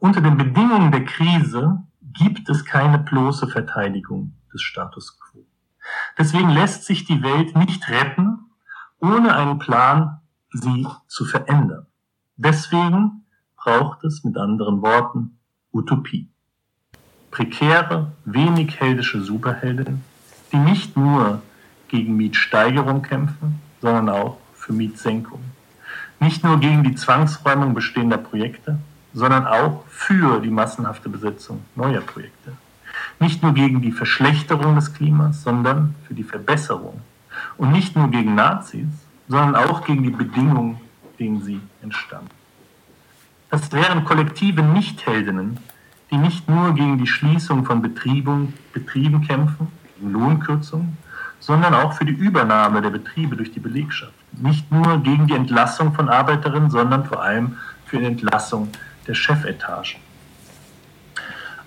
Unter den Bedingungen der Krise gibt es keine bloße Verteidigung des Status quo. Deswegen lässt sich die Welt nicht retten, ohne einen Plan, sie zu verändern. Deswegen braucht es mit anderen Worten Utopie. Prekäre, wenig heldische Superheldinnen, die nicht nur gegen Mietsteigerung kämpfen, sondern auch für Mietsenkung. Nicht nur gegen die Zwangsräumung bestehender Projekte, sondern auch für die massenhafte Besetzung neuer Projekte. Nicht nur gegen die Verschlechterung des Klimas, sondern für die Verbesserung. Und nicht nur gegen Nazis, sondern auch gegen die Bedingungen, denen sie entstanden. Das wären kollektive Nichtheldinnen, die nicht nur gegen die Schließung von Betrieben, kämpfen, gegen Lohnkürzungen, sondern auch für die Übernahme der Betriebe durch die Belegschaft. Nicht nur gegen die Entlassung von Arbeiterinnen, sondern vor allem für die Entlassung der Chefetagen.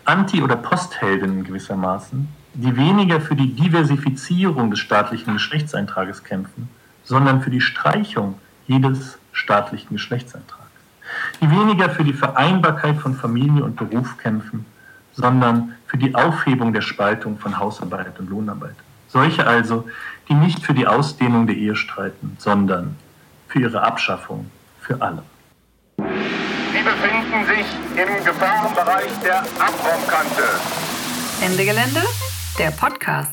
Anti- oder Postheldinnen gewissermaßen, die weniger für die Diversifizierung des staatlichen Geschlechtseintrages kämpfen, sondern für die Streichung jedes staatlichen Geschlechtseintrags. Die weniger für die Vereinbarkeit von Familie und Beruf kämpfen, sondern für die Aufhebung der Spaltung von Hausarbeit und Lohnarbeit. Solche also, die nicht für die Ausdehnung der Ehe streiten, sondern für ihre Abschaffung für alle. Sie befinden sich im Gefahrenbereich der Abraumkante. Ende Gelände, der Podcast.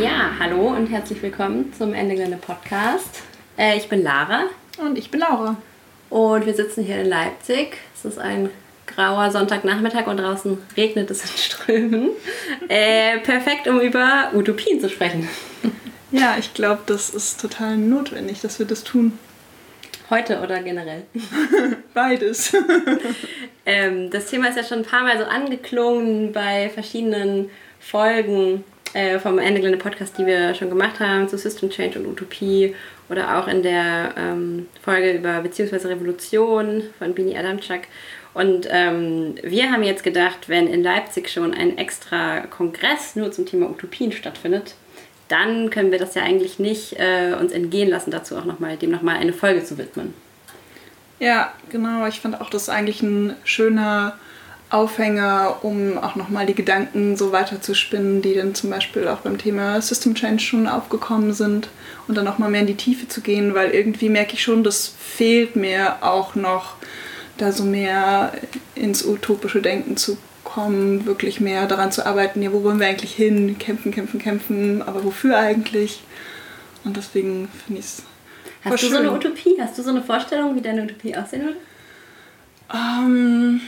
Ja, hallo und herzlich willkommen zum Ende Gelände Podcast. Äh, ich bin Lara. Und ich bin Laura. Und wir sitzen hier in Leipzig. Es ist ein grauer Sonntagnachmittag und draußen regnet es in Strömen. Äh, perfekt, um über Utopien zu sprechen. Ja, ich glaube, das ist total notwendig, dass wir das tun. Heute oder generell? Beides. ähm, das Thema ist ja schon ein paar Mal so angeklungen bei verschiedenen Folgen äh, vom Ende Gelände Podcast, die wir schon gemacht haben, zu System Change und Utopie oder auch in der ähm, Folge über Beziehungsweise Revolution von Bini Adamczak. Und ähm, wir haben jetzt gedacht, wenn in Leipzig schon ein extra Kongress nur zum Thema Utopien stattfindet, dann können wir das ja eigentlich nicht äh, uns entgehen lassen, dazu auch nochmal, dem nochmal eine Folge zu widmen. Ja, genau. Ich fand auch, das eigentlich ein schöner Aufhänger, um auch nochmal die Gedanken so weiter zu spinnen, die dann zum Beispiel auch beim Thema System Change schon aufgekommen sind und dann nochmal mehr in die Tiefe zu gehen, weil irgendwie merke ich schon, das fehlt mir auch noch, da so mehr ins utopische Denken zu kommen, wirklich mehr daran zu arbeiten, ja, wo wollen wir eigentlich hin? Kämpfen, kämpfen, kämpfen, aber wofür eigentlich? Und deswegen finde ich es. Hast du schön. so eine Utopie? Hast du so eine Vorstellung, wie deine Utopie aussehen würde? Ähm,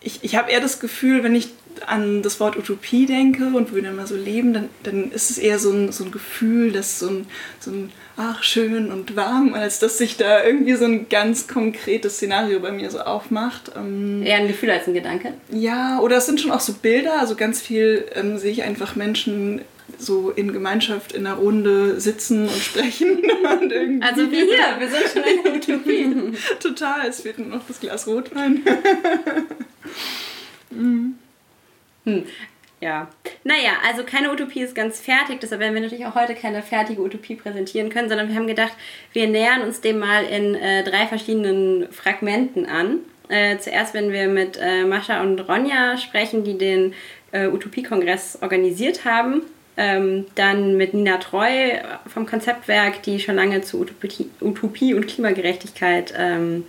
ich, ich habe eher das Gefühl, wenn ich an das Wort Utopie denke und wir dann mal so leben, dann, dann ist es eher so ein, so ein Gefühl, das so ein, so ein, ach, schön und warm, als dass sich da irgendwie so ein ganz konkretes Szenario bei mir so aufmacht. Ähm, eher ein Gefühl als ein Gedanke? Ja, oder es sind schon auch so Bilder, also ganz viel ähm, sehe ich einfach Menschen so in Gemeinschaft in einer Runde sitzen und sprechen. und irgendwie also wie hier, wir sind schon in der Utopie. Total, es fehlt nur noch das Glas Rotwein. mhm. hm. Ja. Naja, also keine Utopie ist ganz fertig, deshalb werden wir natürlich auch heute keine fertige Utopie präsentieren können, sondern wir haben gedacht, wir nähern uns dem mal in äh, drei verschiedenen Fragmenten an. Äh, zuerst werden wir mit äh, Mascha und Ronja sprechen, die den äh, Utopie-Kongress organisiert haben. Ähm, dann mit Nina Treu vom Konzeptwerk, die schon lange zu Utopie, Utopie und Klimagerechtigkeit ähm,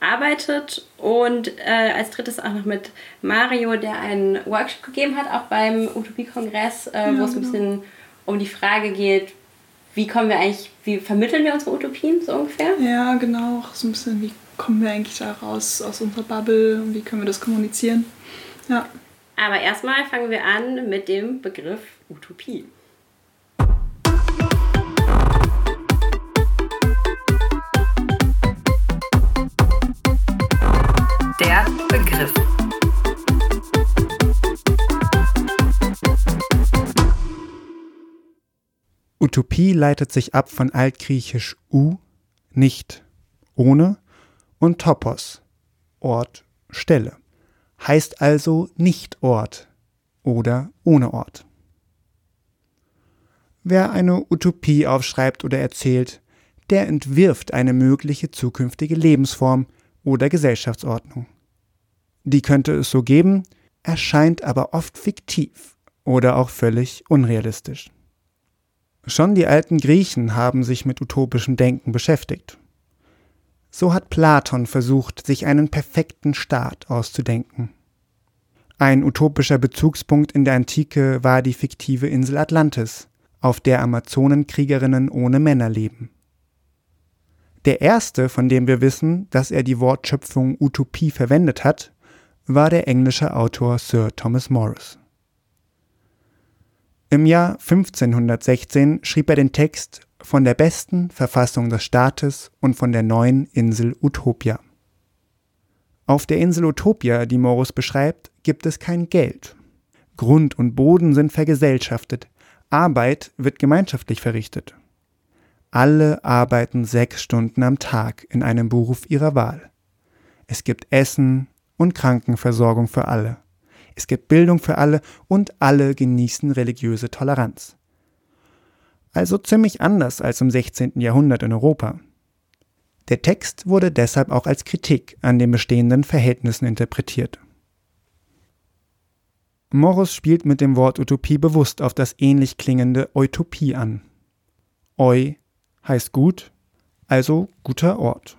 arbeitet. Und äh, als drittes auch noch mit Mario, der einen Workshop gegeben hat, auch beim Utopie-Kongress, äh, ja, wo es ein genau. bisschen um die Frage geht, wie kommen wir eigentlich, wie vermitteln wir unsere Utopien so ungefähr? Ja, genau, so ein bisschen, wie kommen wir eigentlich da raus aus unserer Bubble und wie können wir das kommunizieren? Ja. Aber erstmal fangen wir an mit dem Begriff Utopie. Der Begriff. Utopie leitet sich ab von altgriechisch u, nicht ohne und Topos, Ort, Stelle. Heißt also nicht Ort oder ohne Ort. Wer eine Utopie aufschreibt oder erzählt, der entwirft eine mögliche zukünftige Lebensform oder Gesellschaftsordnung. Die könnte es so geben, erscheint aber oft fiktiv oder auch völlig unrealistisch. Schon die alten Griechen haben sich mit utopischem Denken beschäftigt. So hat Platon versucht, sich einen perfekten Staat auszudenken. Ein utopischer Bezugspunkt in der Antike war die fiktive Insel Atlantis, auf der Amazonenkriegerinnen ohne Männer leben. Der erste, von dem wir wissen, dass er die Wortschöpfung Utopie verwendet hat, war der englische Autor Sir Thomas Morris. Im Jahr 1516 schrieb er den Text von der besten Verfassung des Staates und von der neuen Insel Utopia. Auf der Insel Utopia, die Morus beschreibt, gibt es kein Geld. Grund und Boden sind vergesellschaftet, Arbeit wird gemeinschaftlich verrichtet. Alle arbeiten sechs Stunden am Tag in einem Beruf ihrer Wahl. Es gibt Essen und Krankenversorgung für alle. Es gibt Bildung für alle und alle genießen religiöse Toleranz. Also ziemlich anders als im 16. Jahrhundert in Europa. Der Text wurde deshalb auch als Kritik an den bestehenden Verhältnissen interpretiert. Morris spielt mit dem Wort Utopie bewusst auf das ähnlich klingende Utopie an. Eu heißt gut, also guter Ort.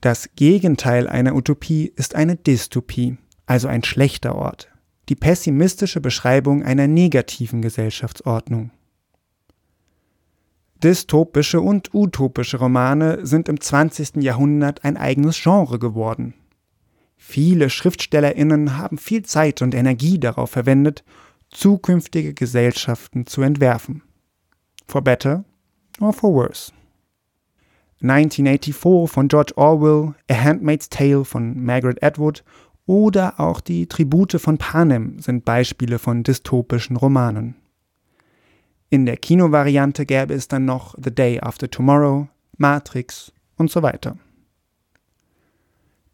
Das Gegenteil einer Utopie ist eine Dystopie, also ein schlechter Ort, die pessimistische Beschreibung einer negativen Gesellschaftsordnung. Dystopische und utopische Romane sind im 20. Jahrhundert ein eigenes Genre geworden. Viele Schriftstellerinnen haben viel Zeit und Energie darauf verwendet, zukünftige Gesellschaften zu entwerfen. For better or for worse. 1984 von George Orwell, A Handmaid's Tale von Margaret Atwood oder auch die Tribute von Panem sind Beispiele von dystopischen Romanen. In der Kinovariante gäbe es dann noch The Day After Tomorrow, Matrix und so weiter.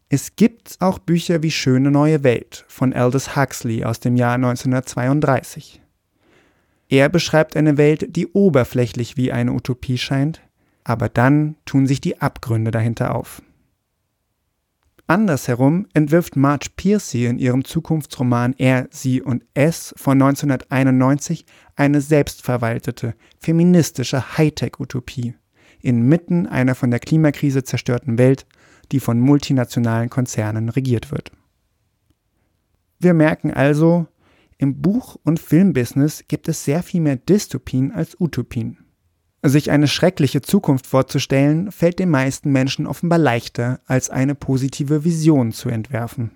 Es gibt auch Bücher wie Schöne neue Welt von Aldous Huxley aus dem Jahr 1932. Er beschreibt eine Welt, die oberflächlich wie eine Utopie scheint, aber dann tun sich die Abgründe dahinter auf. Andersherum entwirft Marge Piercy in ihrem Zukunftsroman Er, Sie und Es von 1991 eine selbstverwaltete, feministische Hightech-Utopie inmitten einer von der Klimakrise zerstörten Welt, die von multinationalen Konzernen regiert wird. Wir merken also, im Buch- und Filmbusiness gibt es sehr viel mehr Dystopien als Utopien. Sich eine schreckliche Zukunft vorzustellen, fällt den meisten Menschen offenbar leichter, als eine positive Vision zu entwerfen.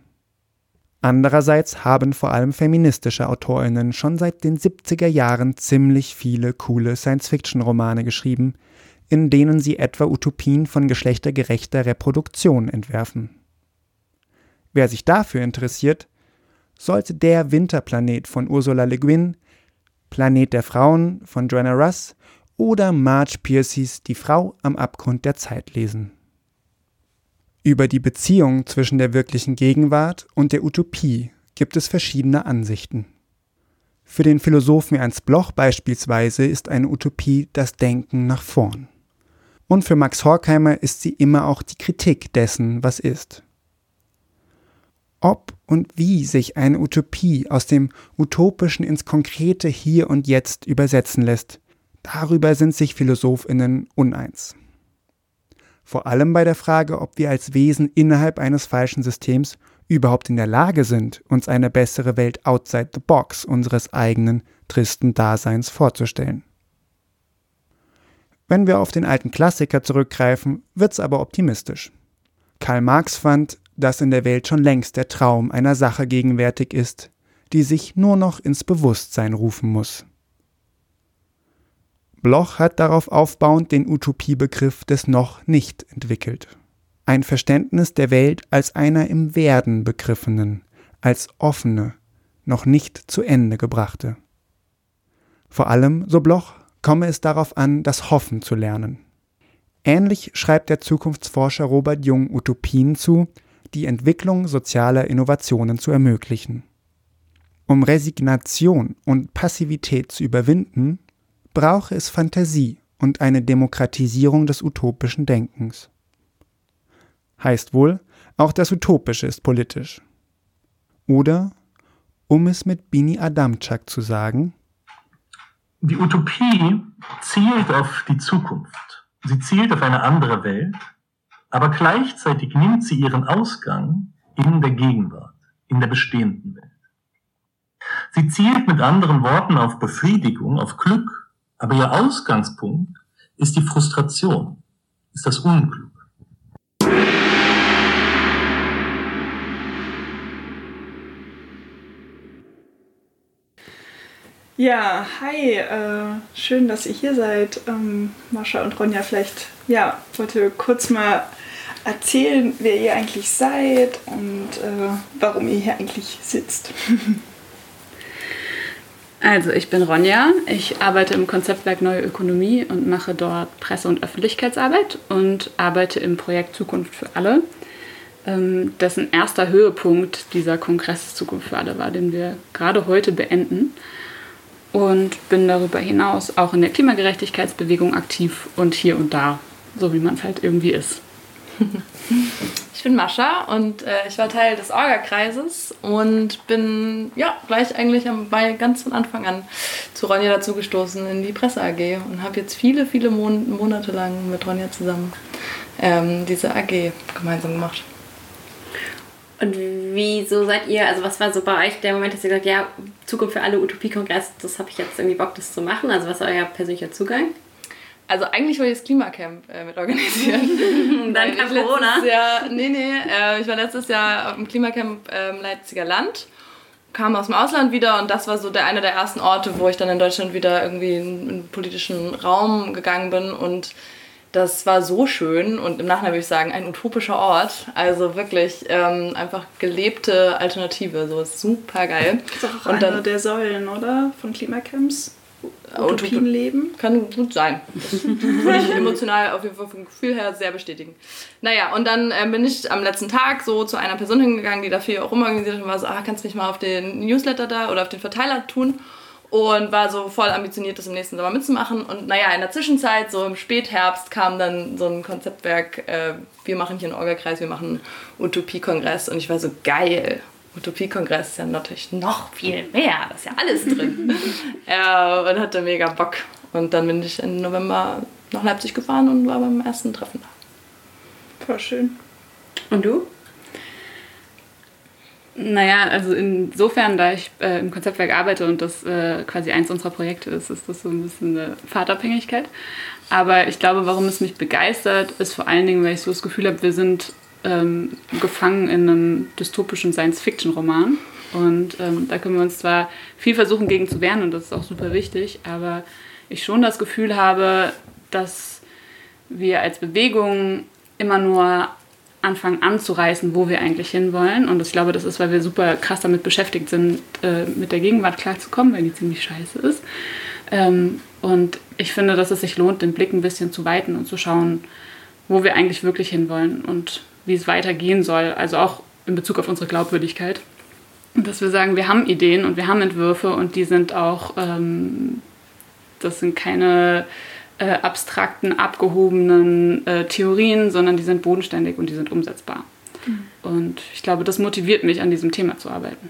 Andererseits haben vor allem feministische Autorinnen schon seit den 70er Jahren ziemlich viele coole Science-Fiction-Romane geschrieben, in denen sie etwa Utopien von geschlechtergerechter Reproduktion entwerfen. Wer sich dafür interessiert, sollte der Winterplanet von Ursula Le Guin, Planet der Frauen von Joanna Russ oder Marge Piercys Die Frau am Abgrund der Zeit lesen. Über die Beziehung zwischen der wirklichen Gegenwart und der Utopie gibt es verschiedene Ansichten. Für den Philosophen Ernst Bloch beispielsweise ist eine Utopie das Denken nach vorn. Und für Max Horkheimer ist sie immer auch die Kritik dessen, was ist. Ob und wie sich eine Utopie aus dem Utopischen ins konkrete Hier und Jetzt übersetzen lässt, Darüber sind sich Philosophinnen uneins. Vor allem bei der Frage, ob wir als Wesen innerhalb eines falschen Systems überhaupt in der Lage sind, uns eine bessere Welt outside the box unseres eigenen tristen Daseins vorzustellen. Wenn wir auf den alten Klassiker zurückgreifen, wird's aber optimistisch. Karl Marx fand, dass in der Welt schon längst der Traum einer Sache gegenwärtig ist, die sich nur noch ins Bewusstsein rufen muss. Bloch hat darauf aufbauend den Utopiebegriff des noch nicht entwickelt. Ein Verständnis der Welt als einer im Werden begriffenen, als offene, noch nicht zu Ende gebrachte. Vor allem, so Bloch, komme es darauf an, das Hoffen zu lernen. Ähnlich schreibt der Zukunftsforscher Robert Jung Utopien zu, die Entwicklung sozialer Innovationen zu ermöglichen. Um Resignation und Passivität zu überwinden, brauche es Fantasie und eine Demokratisierung des utopischen Denkens. Heißt wohl, auch das Utopische ist politisch. Oder, um es mit Bini Adamczak zu sagen, die Utopie zielt auf die Zukunft. Sie zielt auf eine andere Welt, aber gleichzeitig nimmt sie ihren Ausgang in der Gegenwart, in der bestehenden Welt. Sie zielt mit anderen Worten auf Befriedigung, auf Glück, aber ihr Ausgangspunkt ist die Frustration, ist das Unglück. Ja, hi, äh, schön, dass ihr hier seid. Ähm, Mascha und Ronja, vielleicht, ja, wollte kurz mal erzählen, wer ihr eigentlich seid und äh, warum ihr hier eigentlich sitzt. Also, ich bin Ronja. Ich arbeite im Konzeptwerk Neue Ökonomie und mache dort Presse- und Öffentlichkeitsarbeit und arbeite im Projekt Zukunft für alle, ähm, dessen erster Höhepunkt dieser Kongress Zukunft für alle war, den wir gerade heute beenden. Und bin darüber hinaus auch in der Klimagerechtigkeitsbewegung aktiv und hier und da, so wie man es halt irgendwie ist. Ich bin Mascha und äh, ich war Teil des Orga-Kreises und bin ja gleich eigentlich am, bei ganz von Anfang an zu Ronja dazugestoßen in die Presse AG und habe jetzt viele, viele Mon Monate lang mit Ronja zusammen ähm, diese AG gemeinsam gemacht. Und wieso seid ihr, also was war so bei euch der Moment, dass ihr gesagt ja, Zukunft für alle Utopie-Kongress, das habe ich jetzt irgendwie Bock, das zu machen? Also was war euer persönlicher Zugang? Also eigentlich wollte ich das Klimacamp äh, mit organisieren. Dann kam Corona. Jahr, nee, nee, äh, ich war letztes Jahr auf dem Klimacamp ähm, Leipziger Land, kam aus dem Ausland wieder und das war so der einer der ersten Orte, wo ich dann in Deutschland wieder irgendwie in, in den politischen Raum gegangen bin und das war so schön und im Nachhinein würde ich sagen, ein utopischer Ort. Also wirklich ähm, einfach gelebte Alternative, so super geil. Das ist auch und eine der Säulen, oder? Von Klimacamps. Utopien leben? Kann gut sein. Das würde ich emotional auf jeden Fall vom Gefühl her sehr bestätigen. Naja, und dann äh, bin ich am letzten Tag so zu einer Person hingegangen, die dafür auch rumorganisiert hat und war so, ah, kannst du mich mal auf den Newsletter da oder auf den Verteiler tun? Und war so voll ambitioniert, das im nächsten Sommer mitzumachen. Und naja, in der Zwischenzeit, so im Spätherbst, kam dann so ein Konzeptwerk, äh, wir machen hier einen Orga-Kreis, wir machen einen Utopie-Kongress. Und ich war so, geil, Utopie-Kongress ist ja natürlich noch viel mehr, da ist ja alles drin. ja, und hatte mega Bock. Und dann bin ich im November nach Leipzig gefahren und war beim ersten Treffen da. Voll schön. Und du? Naja, also insofern, da ich äh, im Konzeptwerk arbeite und das äh, quasi eins unserer Projekte ist, ist das so ein bisschen eine Fahrtabhängigkeit. Aber ich glaube, warum es mich begeistert, ist vor allen Dingen, weil ich so das Gefühl habe, wir sind ähm, gefangen in einem dystopischen Science-Fiction-Roman. Und ähm, da können wir uns zwar viel versuchen, gegen zu wehren, und das ist auch super wichtig, aber ich schon das Gefühl habe, dass wir als Bewegung immer nur anfangen anzureißen, wo wir eigentlich hinwollen. Und ich glaube, das ist, weil wir super krass damit beschäftigt sind, äh, mit der Gegenwart klarzukommen, weil die ziemlich scheiße ist. Ähm, und ich finde, dass es sich lohnt, den Blick ein bisschen zu weiten und zu schauen, wo wir eigentlich wirklich hinwollen und wie es weitergehen soll, also auch in Bezug auf unsere Glaubwürdigkeit. Dass wir sagen, wir haben Ideen und wir haben Entwürfe und die sind auch, ähm, das sind keine äh, abstrakten, abgehobenen äh, Theorien, sondern die sind bodenständig und die sind umsetzbar. Mhm. Und ich glaube, das motiviert mich, an diesem Thema zu arbeiten.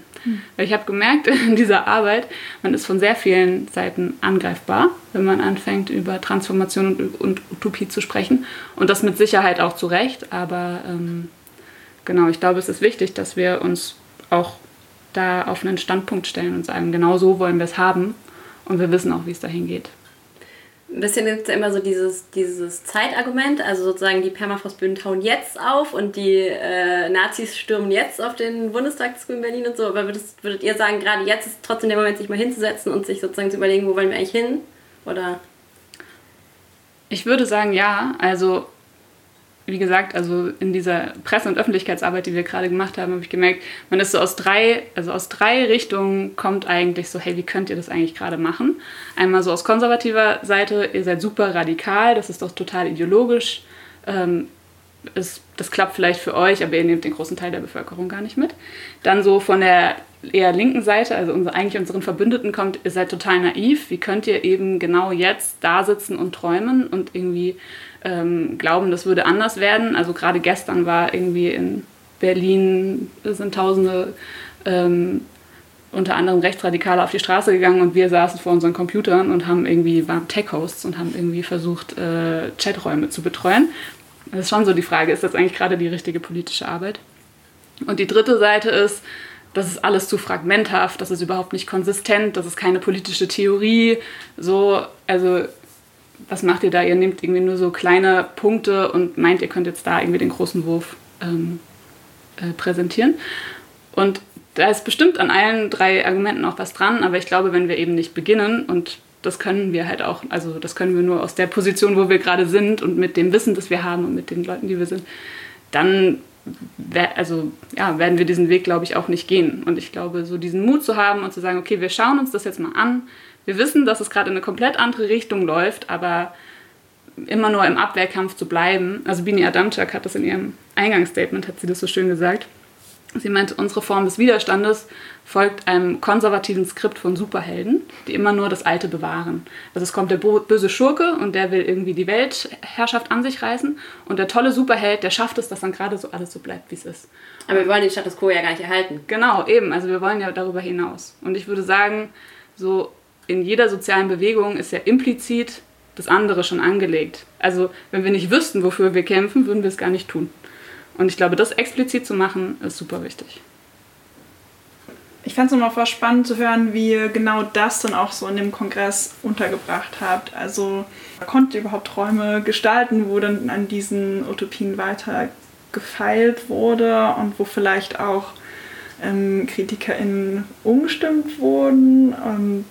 Weil ich habe gemerkt in dieser Arbeit, man ist von sehr vielen Seiten angreifbar, wenn man anfängt, über Transformation und, und Utopie zu sprechen. Und das mit Sicherheit auch zu Recht. Aber ähm, genau, ich glaube, es ist wichtig, dass wir uns auch da auf einen Standpunkt stellen und sagen, genau so wollen wir es haben. Und wir wissen auch, wie es dahin geht ein bisschen gibt es ja immer so dieses, dieses Zeitargument, also sozusagen die Permafrostböden tauen jetzt auf und die äh, Nazis stürmen jetzt auf den Bundestag in Berlin und so. Aber würdet, würdet ihr sagen, gerade jetzt ist trotzdem der Moment, sich mal hinzusetzen und sich sozusagen zu überlegen, wo wollen wir eigentlich hin? Oder? Ich würde sagen, ja. Also wie gesagt, also in dieser Presse- und Öffentlichkeitsarbeit, die wir gerade gemacht haben, habe ich gemerkt, man ist so aus drei, also aus drei Richtungen kommt eigentlich so, hey, wie könnt ihr das eigentlich gerade machen? Einmal so aus konservativer Seite, ihr seid super radikal, das ist doch total ideologisch. Ähm, ist, das klappt vielleicht für euch, aber ihr nehmt den großen Teil der Bevölkerung gar nicht mit. Dann so von der eher linken Seite, also unsere, eigentlich unseren Verbündeten kommt, ihr seid total naiv. Wie könnt ihr eben genau jetzt da sitzen und träumen und irgendwie ähm, glauben, das würde anders werden? Also gerade gestern war irgendwie in Berlin, sind Tausende ähm, unter anderem Rechtsradikale auf die Straße gegangen und wir saßen vor unseren Computern und haben irgendwie, waren Tech-Hosts und haben irgendwie versucht, äh, Chaträume zu betreuen. Das ist schon so die Frage, ist das eigentlich gerade die richtige politische Arbeit? Und die dritte Seite ist, das ist alles zu fragmenthaft, das ist überhaupt nicht konsistent, das ist keine politische Theorie. So, also was macht ihr da? Ihr nehmt irgendwie nur so kleine Punkte und meint, ihr könnt jetzt da irgendwie den großen Wurf ähm, äh, präsentieren. Und da ist bestimmt an allen drei Argumenten auch was dran, aber ich glaube, wenn wir eben nicht beginnen und das können wir halt auch, also das können wir nur aus der Position, wo wir gerade sind und mit dem Wissen, das wir haben und mit den Leuten, die wir sind, dann also, ja, werden wir diesen Weg, glaube ich, auch nicht gehen. Und ich glaube, so diesen Mut zu haben und zu sagen, okay, wir schauen uns das jetzt mal an. Wir wissen, dass es gerade in eine komplett andere Richtung läuft, aber immer nur im Abwehrkampf zu bleiben. Also Bini Adamczak hat das in ihrem Eingangsstatement, hat sie das so schön gesagt. Sie meinte, unsere Form des Widerstandes folgt einem konservativen Skript von Superhelden, die immer nur das Alte bewahren. Also es kommt der böse Schurke und der will irgendwie die Weltherrschaft an sich reißen und der tolle Superheld, der schafft es, dass dann gerade so alles so bleibt, wie es ist. Aber wir wollen den Status quo ja gar nicht erhalten. Genau, eben. Also wir wollen ja darüber hinaus. Und ich würde sagen, so in jeder sozialen Bewegung ist ja implizit das andere schon angelegt. Also wenn wir nicht wüssten, wofür wir kämpfen, würden wir es gar nicht tun. Und ich glaube, das explizit zu machen, ist super wichtig. Ich fand es nochmal voll spannend zu hören, wie ihr genau das dann auch so in dem Kongress untergebracht habt. Also konntet ihr überhaupt Träume gestalten, wo dann an diesen Utopien weiter gefeilt wurde und wo vielleicht auch ähm, KritikerInnen umgestimmt wurden? Und,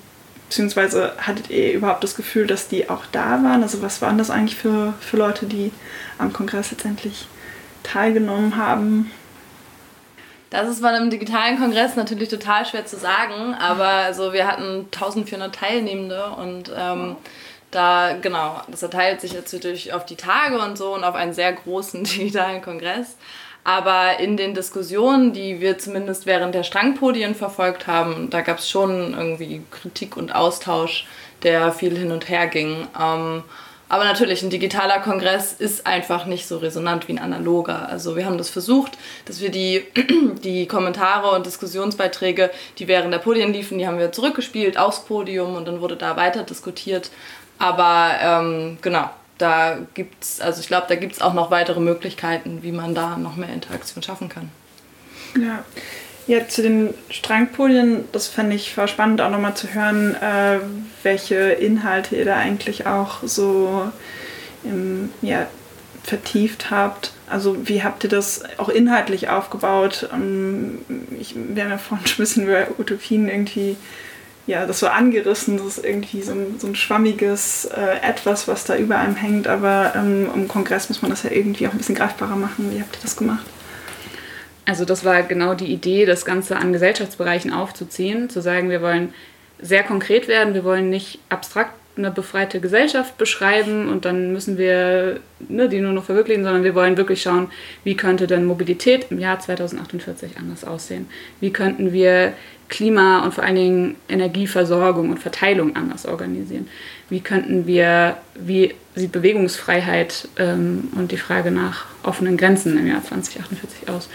beziehungsweise hattet ihr überhaupt das Gefühl, dass die auch da waren? Also was waren das eigentlich für, für Leute, die am Kongress letztendlich teilgenommen haben? Das ist bei einem digitalen Kongress natürlich total schwer zu sagen, aber also wir hatten 1400 Teilnehmende und ähm, da, genau, das erteilt sich jetzt natürlich auf die Tage und so und auf einen sehr großen digitalen Kongress. Aber in den Diskussionen, die wir zumindest während der Strangpodien verfolgt haben, da gab es schon irgendwie Kritik und Austausch, der viel hin und her ging. Ähm, aber natürlich, ein digitaler Kongress ist einfach nicht so resonant wie ein analoger. Also wir haben das versucht, dass wir die, die Kommentare und Diskussionsbeiträge, die während der Podien liefen, die haben wir zurückgespielt aufs Podium und dann wurde da weiter diskutiert. Aber ähm, genau, da gibt's, also ich glaube, da gibt es auch noch weitere Möglichkeiten, wie man da noch mehr Interaktion schaffen kann. Ja. Ja, zu den Strangpolien, das fände ich voll spannend auch nochmal zu hören, äh, welche Inhalte ihr da eigentlich auch so im, ja, vertieft habt. Also wie habt ihr das auch inhaltlich aufgebaut? Ähm, ich, wir haben ja vorhin schon ein bisschen über Utopien irgendwie, ja, das so angerissen, das ist irgendwie so ein, so ein schwammiges äh, Etwas, was da über einem hängt, aber ähm, im Kongress muss man das ja irgendwie auch ein bisschen greifbarer machen. Wie habt ihr das gemacht? Also das war genau die Idee, das Ganze an Gesellschaftsbereichen aufzuziehen, zu sagen, wir wollen sehr konkret werden, wir wollen nicht abstrakt eine befreite Gesellschaft beschreiben und dann müssen wir ne, die nur noch verwirklichen, sondern wir wollen wirklich schauen, wie könnte denn Mobilität im Jahr 2048 anders aussehen? Wie könnten wir Klima und vor allen Dingen Energieversorgung und Verteilung anders organisieren? Wie könnten wir, wie sieht Bewegungsfreiheit ähm, und die Frage nach offenen Grenzen im Jahr 2048 aus?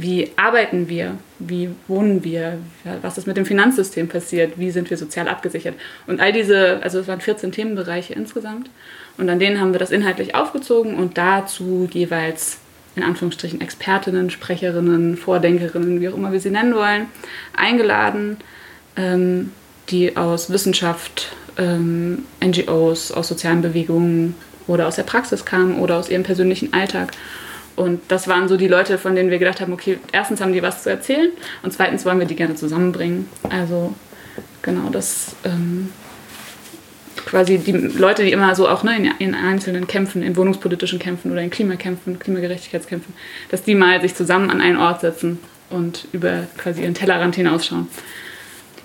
Wie arbeiten wir? Wie wohnen wir? Was ist mit dem Finanzsystem passiert? Wie sind wir sozial abgesichert? Und all diese, also es waren 14 Themenbereiche insgesamt. Und an denen haben wir das inhaltlich aufgezogen und dazu jeweils in Anführungsstrichen Expertinnen, Sprecherinnen, Vordenkerinnen, wie auch immer wir sie nennen wollen, eingeladen, ähm, die aus Wissenschaft, ähm, NGOs, aus sozialen Bewegungen oder aus der Praxis kamen oder aus ihrem persönlichen Alltag und das waren so die Leute, von denen wir gedacht haben, okay, erstens haben die was zu erzählen und zweitens wollen wir die gerne zusammenbringen. Also genau, das ähm, quasi die Leute, die immer so auch ne, in, in einzelnen Kämpfen, in wohnungspolitischen Kämpfen oder in Klimakämpfen, Klimagerechtigkeitskämpfen, dass die mal sich zusammen an einen Ort setzen und über quasi ihren Tellerrand hinausschauen.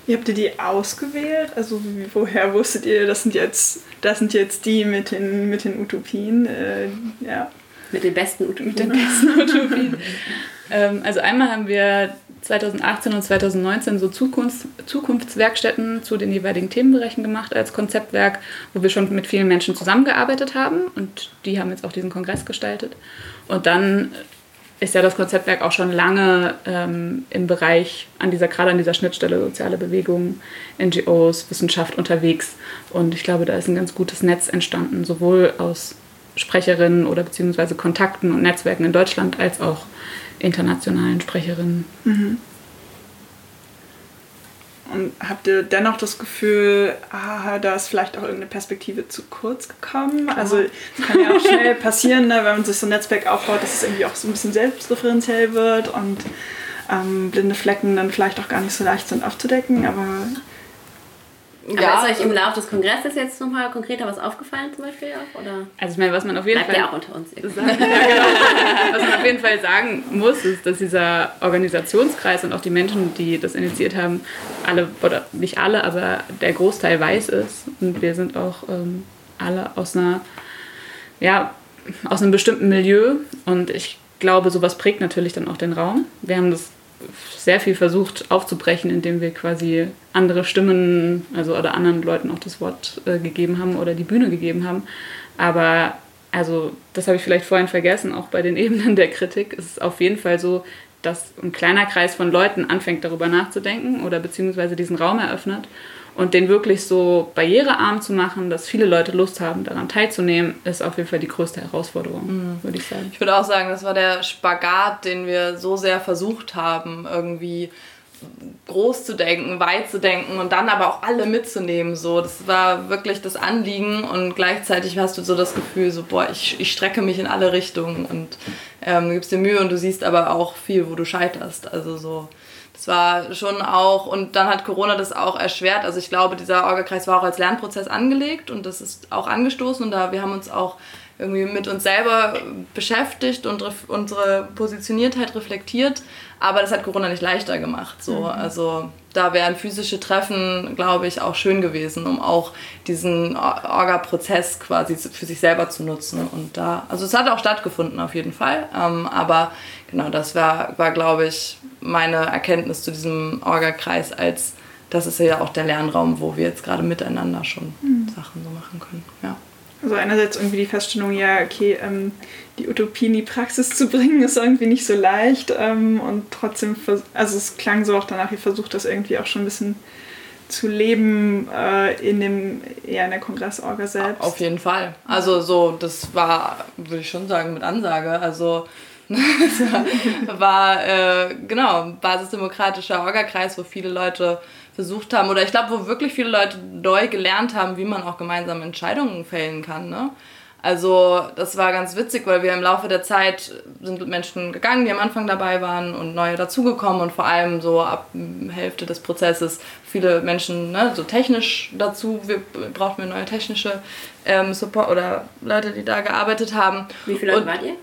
Wie habt ihr die ausgewählt? Also woher wusstet ihr, das sind jetzt, das sind jetzt die mit den, mit den Utopien? Äh, ja. Mit den besten Utopien. Mit den besten Utopien. ähm, also einmal haben wir 2018 und 2019 so Zukunfts Zukunftswerkstätten zu den jeweiligen Themenbereichen gemacht als Konzeptwerk, wo wir schon mit vielen Menschen zusammengearbeitet haben und die haben jetzt auch diesen Kongress gestaltet. Und dann ist ja das Konzeptwerk auch schon lange ähm, im Bereich, an dieser, gerade an dieser Schnittstelle soziale Bewegungen, NGOs, Wissenschaft unterwegs. Und ich glaube, da ist ein ganz gutes Netz entstanden, sowohl aus Sprecherinnen oder beziehungsweise Kontakten und Netzwerken in Deutschland als auch internationalen Sprecherinnen. Mhm. Und habt ihr dennoch das Gefühl, ah, da ist vielleicht auch irgendeine Perspektive zu kurz gekommen? Also es kann ja auch schnell passieren, ne, wenn man sich so ein Netzwerk aufbaut, dass es irgendwie auch so ein bisschen selbstreferenziell wird und ähm, blinde Flecken dann vielleicht auch gar nicht so leicht sind aufzudecken. Aber aber ja, ist euch im Laufe des Kongresses jetzt nochmal konkreter was aufgefallen zum Beispiel auch? Oder? Also ich meine, was man auf jeden Bleibt Fall... ja auch unter uns. Sagen, genau. Was man auf jeden Fall sagen muss, ist, dass dieser Organisationskreis und auch die Menschen, die das initiiert haben, alle, oder nicht alle, aber der Großteil weiß ist. Und wir sind auch ähm, alle aus einer, ja, aus einem bestimmten Milieu. Und ich glaube, sowas prägt natürlich dann auch den Raum. Wir haben das sehr viel versucht aufzubrechen, indem wir quasi andere Stimmen, also oder anderen Leuten auch das Wort äh, gegeben haben oder die Bühne gegeben haben. Aber also das habe ich vielleicht vorhin vergessen, auch bei den Ebenen der Kritik ist es auf jeden Fall so, dass ein kleiner Kreis von Leuten anfängt darüber nachzudenken oder beziehungsweise diesen Raum eröffnet und den wirklich so barrierearm zu machen, dass viele Leute Lust haben, daran teilzunehmen, ist auf jeden Fall die größte Herausforderung, mhm. würde ich sagen. Ich würde auch sagen, das war der Spagat, den wir so sehr versucht haben, irgendwie groß zu denken, weit zu denken und dann aber auch alle mitzunehmen. So, das war wirklich das Anliegen und gleichzeitig hast du so das Gefühl, so boah, ich, ich strecke mich in alle Richtungen und ähm, du gibst dir Mühe und du siehst aber auch viel, wo du scheiterst. Also so es war schon auch, und dann hat Corona das auch erschwert. Also ich glaube, dieser Orgakreis war auch als Lernprozess angelegt und das ist auch angestoßen und da wir haben uns auch irgendwie mit uns selber beschäftigt und unsere Positioniertheit reflektiert. Aber das hat Corona nicht leichter gemacht. So. Mhm. Also da wären physische Treffen, glaube ich, auch schön gewesen, um auch diesen Orga-Prozess quasi für sich selber zu nutzen. Und da, also es hat auch stattgefunden auf jeden Fall. Ähm, aber genau, das war, war glaube ich, meine Erkenntnis zu diesem Orga-Kreis als das ist ja auch der Lernraum, wo wir jetzt gerade miteinander schon mhm. Sachen so machen können. Ja. Also einerseits irgendwie die Feststellung, ja, okay, ähm, die Utopie in die Praxis zu bringen, ist irgendwie nicht so leicht. Ähm, und trotzdem, also es klang so auch danach, ihr versucht das irgendwie auch schon ein bisschen zu leben äh, in dem eher in der Kongressorga selbst. Auf jeden Fall. Also so, das war, würde ich schon sagen, mit Ansage. Also war äh, genau basisdemokratischer Orgakreis, wo viele Leute versucht haben, oder ich glaube, wo wirklich viele Leute neu gelernt haben, wie man auch gemeinsam Entscheidungen fällen kann. Ne? Also das war ganz witzig, weil wir im Laufe der Zeit sind Menschen gegangen, die am Anfang dabei waren und neue dazugekommen und vor allem so ab Hälfte des Prozesses viele Menschen ne, so technisch dazu. Wir brauchten wir neue technische ähm, Support oder Leute, die da gearbeitet haben. Wie viele Leute wart ihr?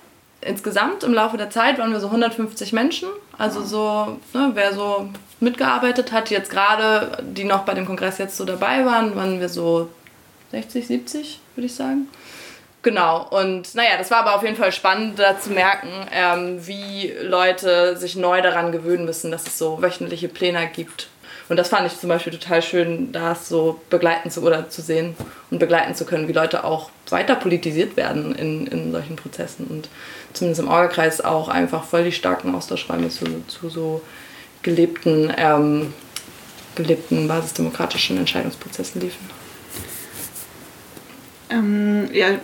Insgesamt im Laufe der Zeit waren wir so 150 Menschen. Also so, ne, wer so mitgearbeitet hat, jetzt gerade, die noch bei dem Kongress jetzt so dabei waren, waren wir so 60, 70, würde ich sagen. Genau, und naja, das war aber auf jeden Fall spannend, da zu merken, ähm, wie Leute sich neu daran gewöhnen müssen, dass es so wöchentliche Pläne gibt. Und das fand ich zum Beispiel total schön, das so begleiten zu oder zu sehen und begleiten zu können, wie Leute auch weiter politisiert werden in, in solchen Prozessen und zumindest im Orgelkreis auch einfach voll die starken Austauschräume zu, zu so gelebten, ähm, gelebten basisdemokratischen Entscheidungsprozessen liefen. Ähm, ja,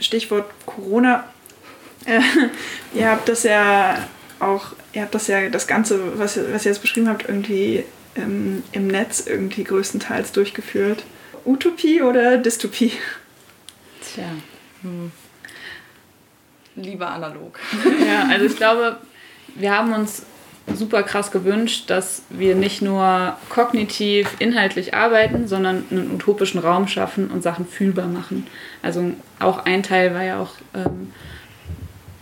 Stichwort Corona. Äh, ihr habt das ja auch, ihr habt das ja das Ganze, was, was ihr jetzt beschrieben habt, irgendwie ähm, im Netz irgendwie größtenteils durchgeführt. Utopie oder Dystopie? Tja. Hm. Lieber analog. ja, also ich glaube, wir haben uns super krass gewünscht, dass wir nicht nur kognitiv, inhaltlich arbeiten, sondern einen utopischen Raum schaffen und Sachen fühlbar machen. Also auch ein Teil war ja auch ähm,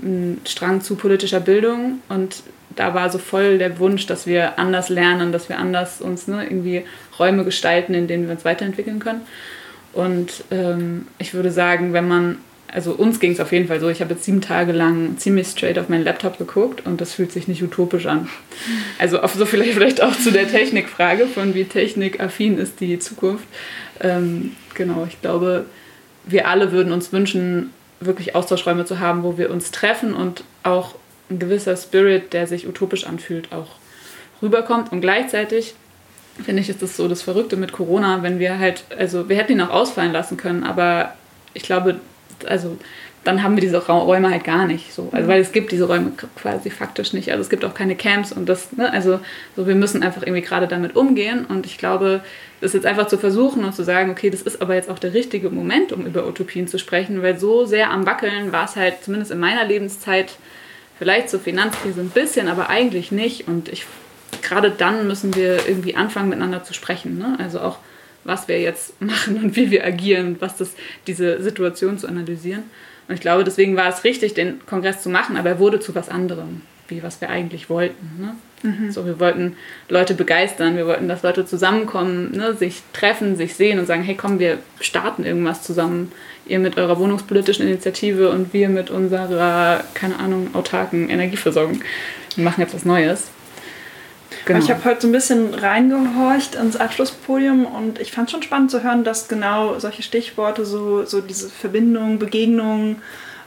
ein Strang zu politischer Bildung und da war so voll der Wunsch, dass wir anders lernen, dass wir anders uns ne, irgendwie Räume gestalten, in denen wir uns weiterentwickeln können. Und ähm, ich würde sagen, wenn man also uns ging es auf jeden Fall so, ich habe jetzt sieben Tage lang ziemlich straight auf meinen Laptop geguckt und das fühlt sich nicht utopisch an. Also auf so vielleicht, vielleicht auch zu der Technikfrage von wie technikaffin ist die Zukunft. Ähm, genau, ich glaube, wir alle würden uns wünschen, wirklich Austauschräume zu haben, wo wir uns treffen und auch ein gewisser Spirit, der sich utopisch anfühlt, auch rüberkommt. Und gleichzeitig finde ich, ist das so das Verrückte mit Corona, wenn wir halt, also wir hätten ihn auch ausfallen lassen können, aber ich glaube, also dann haben wir diese Räume halt gar nicht so. Also weil es gibt diese Räume quasi faktisch nicht. Also es gibt auch keine Camps und das, ne, also so wir müssen einfach irgendwie gerade damit umgehen. Und ich glaube, das jetzt einfach zu versuchen und zu sagen, okay, das ist aber jetzt auch der richtige Moment, um über Utopien zu sprechen, weil so sehr am Wackeln war es halt zumindest in meiner Lebenszeit vielleicht zur Finanzkrise ein bisschen, aber eigentlich nicht. Und ich gerade dann müssen wir irgendwie anfangen, miteinander zu sprechen. Ne? Also auch was wir jetzt machen und wie wir agieren, was das, diese Situation zu analysieren. Und ich glaube, deswegen war es richtig, den Kongress zu machen, aber er wurde zu was anderem, wie was wir eigentlich wollten. Ne? Mhm. So, wir wollten Leute begeistern, wir wollten, dass Leute zusammenkommen, ne, sich treffen, sich sehen und sagen, hey komm, wir starten irgendwas zusammen. Ihr mit eurer wohnungspolitischen Initiative und wir mit unserer, keine Ahnung, autarken Energieversorgung. Wir machen jetzt was Neues. Genau. Ich habe heute so ein bisschen reingehorcht ins Abschlusspodium und ich fand schon spannend zu hören, dass genau solche Stichworte, so, so diese Verbindung, Begegnung,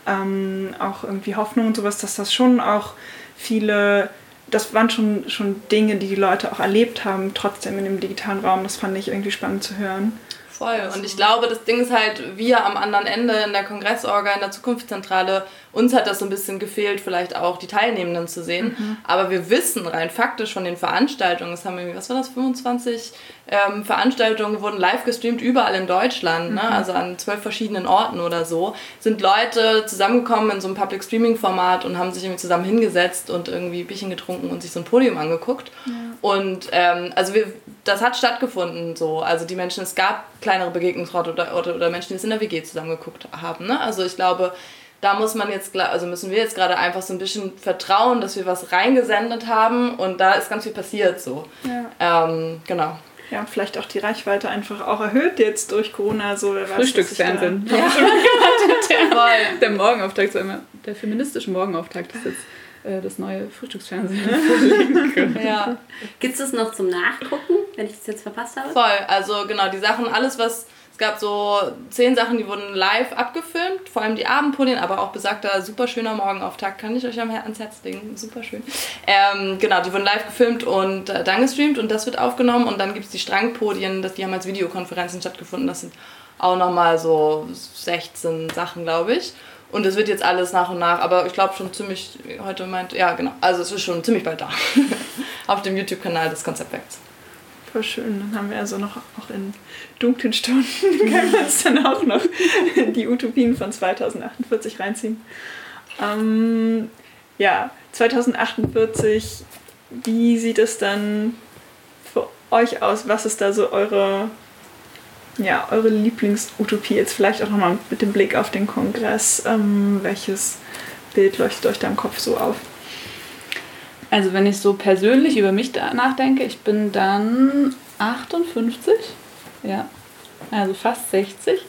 ähm, auch irgendwie Hoffnung und sowas, dass das schon auch viele, das waren schon, schon Dinge, die die Leute auch erlebt haben, trotzdem in dem digitalen Raum. Das fand ich irgendwie spannend zu hören. Voll. Und ich glaube, das Ding ist halt, wir am anderen Ende in der Kongressorga, in der Zukunftszentrale, uns hat das so ein bisschen gefehlt, vielleicht auch die Teilnehmenden zu sehen. Mhm. Aber wir wissen rein faktisch von den Veranstaltungen, es haben irgendwie, was war das, 25 ähm, Veranstaltungen wurden live gestreamt überall in Deutschland, ne? mhm. ne? also an zwölf verschiedenen Orten oder so, sind Leute zusammengekommen in so einem Public Streaming Format und haben sich irgendwie zusammen hingesetzt und irgendwie Bierchen getrunken und sich so ein Podium angeguckt. Ja. Und ähm, also wir, das hat stattgefunden so. Also die Menschen, es gab kleinere Begegnungsorte oder, oder, oder Menschen, die es in der WG zusammengeguckt haben. Ne? Also ich glaube, da muss man jetzt, also müssen wir jetzt gerade einfach so ein bisschen vertrauen, dass wir was reingesendet haben und da ist ganz viel passiert so. Ja. Ähm, genau. Ja, vielleicht auch die Reichweite einfach auch erhöht jetzt durch Corona. So, Frühstücksfernsehen. Ja. der, der Morgenauftakt, so immer, der feministische Morgenauftakt ist jetzt äh, das neue Frühstücksfernsehen ja. Gibt es das noch zum Nachgucken, wenn ich das jetzt verpasst habe? Voll, also genau, die Sachen, alles was gab so zehn Sachen, die wurden live abgefilmt, vor allem die Abendpolien, aber auch besagter super schöner Morgenauftakt, kann ich euch ans Herz legen, super schön. Ähm, genau, die wurden live gefilmt und äh, dann gestreamt und das wird aufgenommen und dann gibt es die Strangpodien, das, die haben als Videokonferenzen stattgefunden, das sind auch nochmal so 16 Sachen, glaube ich. Und es wird jetzt alles nach und nach, aber ich glaube schon ziemlich, heute meint, ja genau, also es ist schon ziemlich bald da. Auf dem YouTube-Kanal des Konzeptwerks. Voll schön. Dann haben wir also noch auch in dunklen Stunden können wir uns dann auch noch die Utopien von 2048 reinziehen. Ähm, ja, 2048, wie sieht es dann für euch aus? Was ist da so eure, ja, eure Lieblingsutopie? Jetzt vielleicht auch nochmal mit dem Blick auf den Kongress. Ähm, welches Bild leuchtet euch da im Kopf so auf? Also wenn ich so persönlich über mich nachdenke, ich bin dann 58, ja, also fast 60,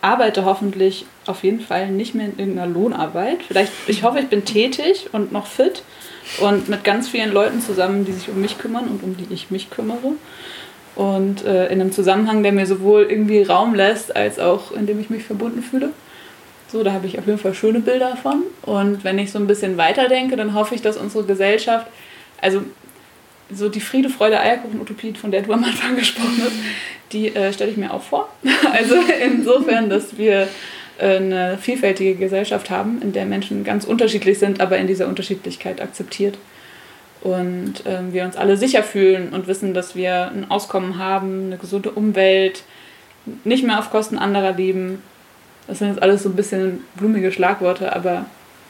arbeite hoffentlich auf jeden Fall nicht mehr in irgendeiner Lohnarbeit. Vielleicht, ich hoffe, ich bin tätig und noch fit und mit ganz vielen Leuten zusammen, die sich um mich kümmern und um die ich mich kümmere. Und äh, in einem Zusammenhang, der mir sowohl irgendwie Raum lässt, als auch in dem ich mich verbunden fühle. So, da habe ich auf jeden Fall schöne Bilder von. Und wenn ich so ein bisschen weiterdenke, dann hoffe ich, dass unsere Gesellschaft, also so die Friede, Freude, Eierkuchen-Utopie, von der du am Anfang gesprochen hast, die äh, stelle ich mir auch vor. Also insofern, dass wir äh, eine vielfältige Gesellschaft haben, in der Menschen ganz unterschiedlich sind, aber in dieser Unterschiedlichkeit akzeptiert. Und äh, wir uns alle sicher fühlen und wissen, dass wir ein Auskommen haben, eine gesunde Umwelt, nicht mehr auf Kosten anderer leben das sind jetzt alles so ein bisschen blumige Schlagworte, aber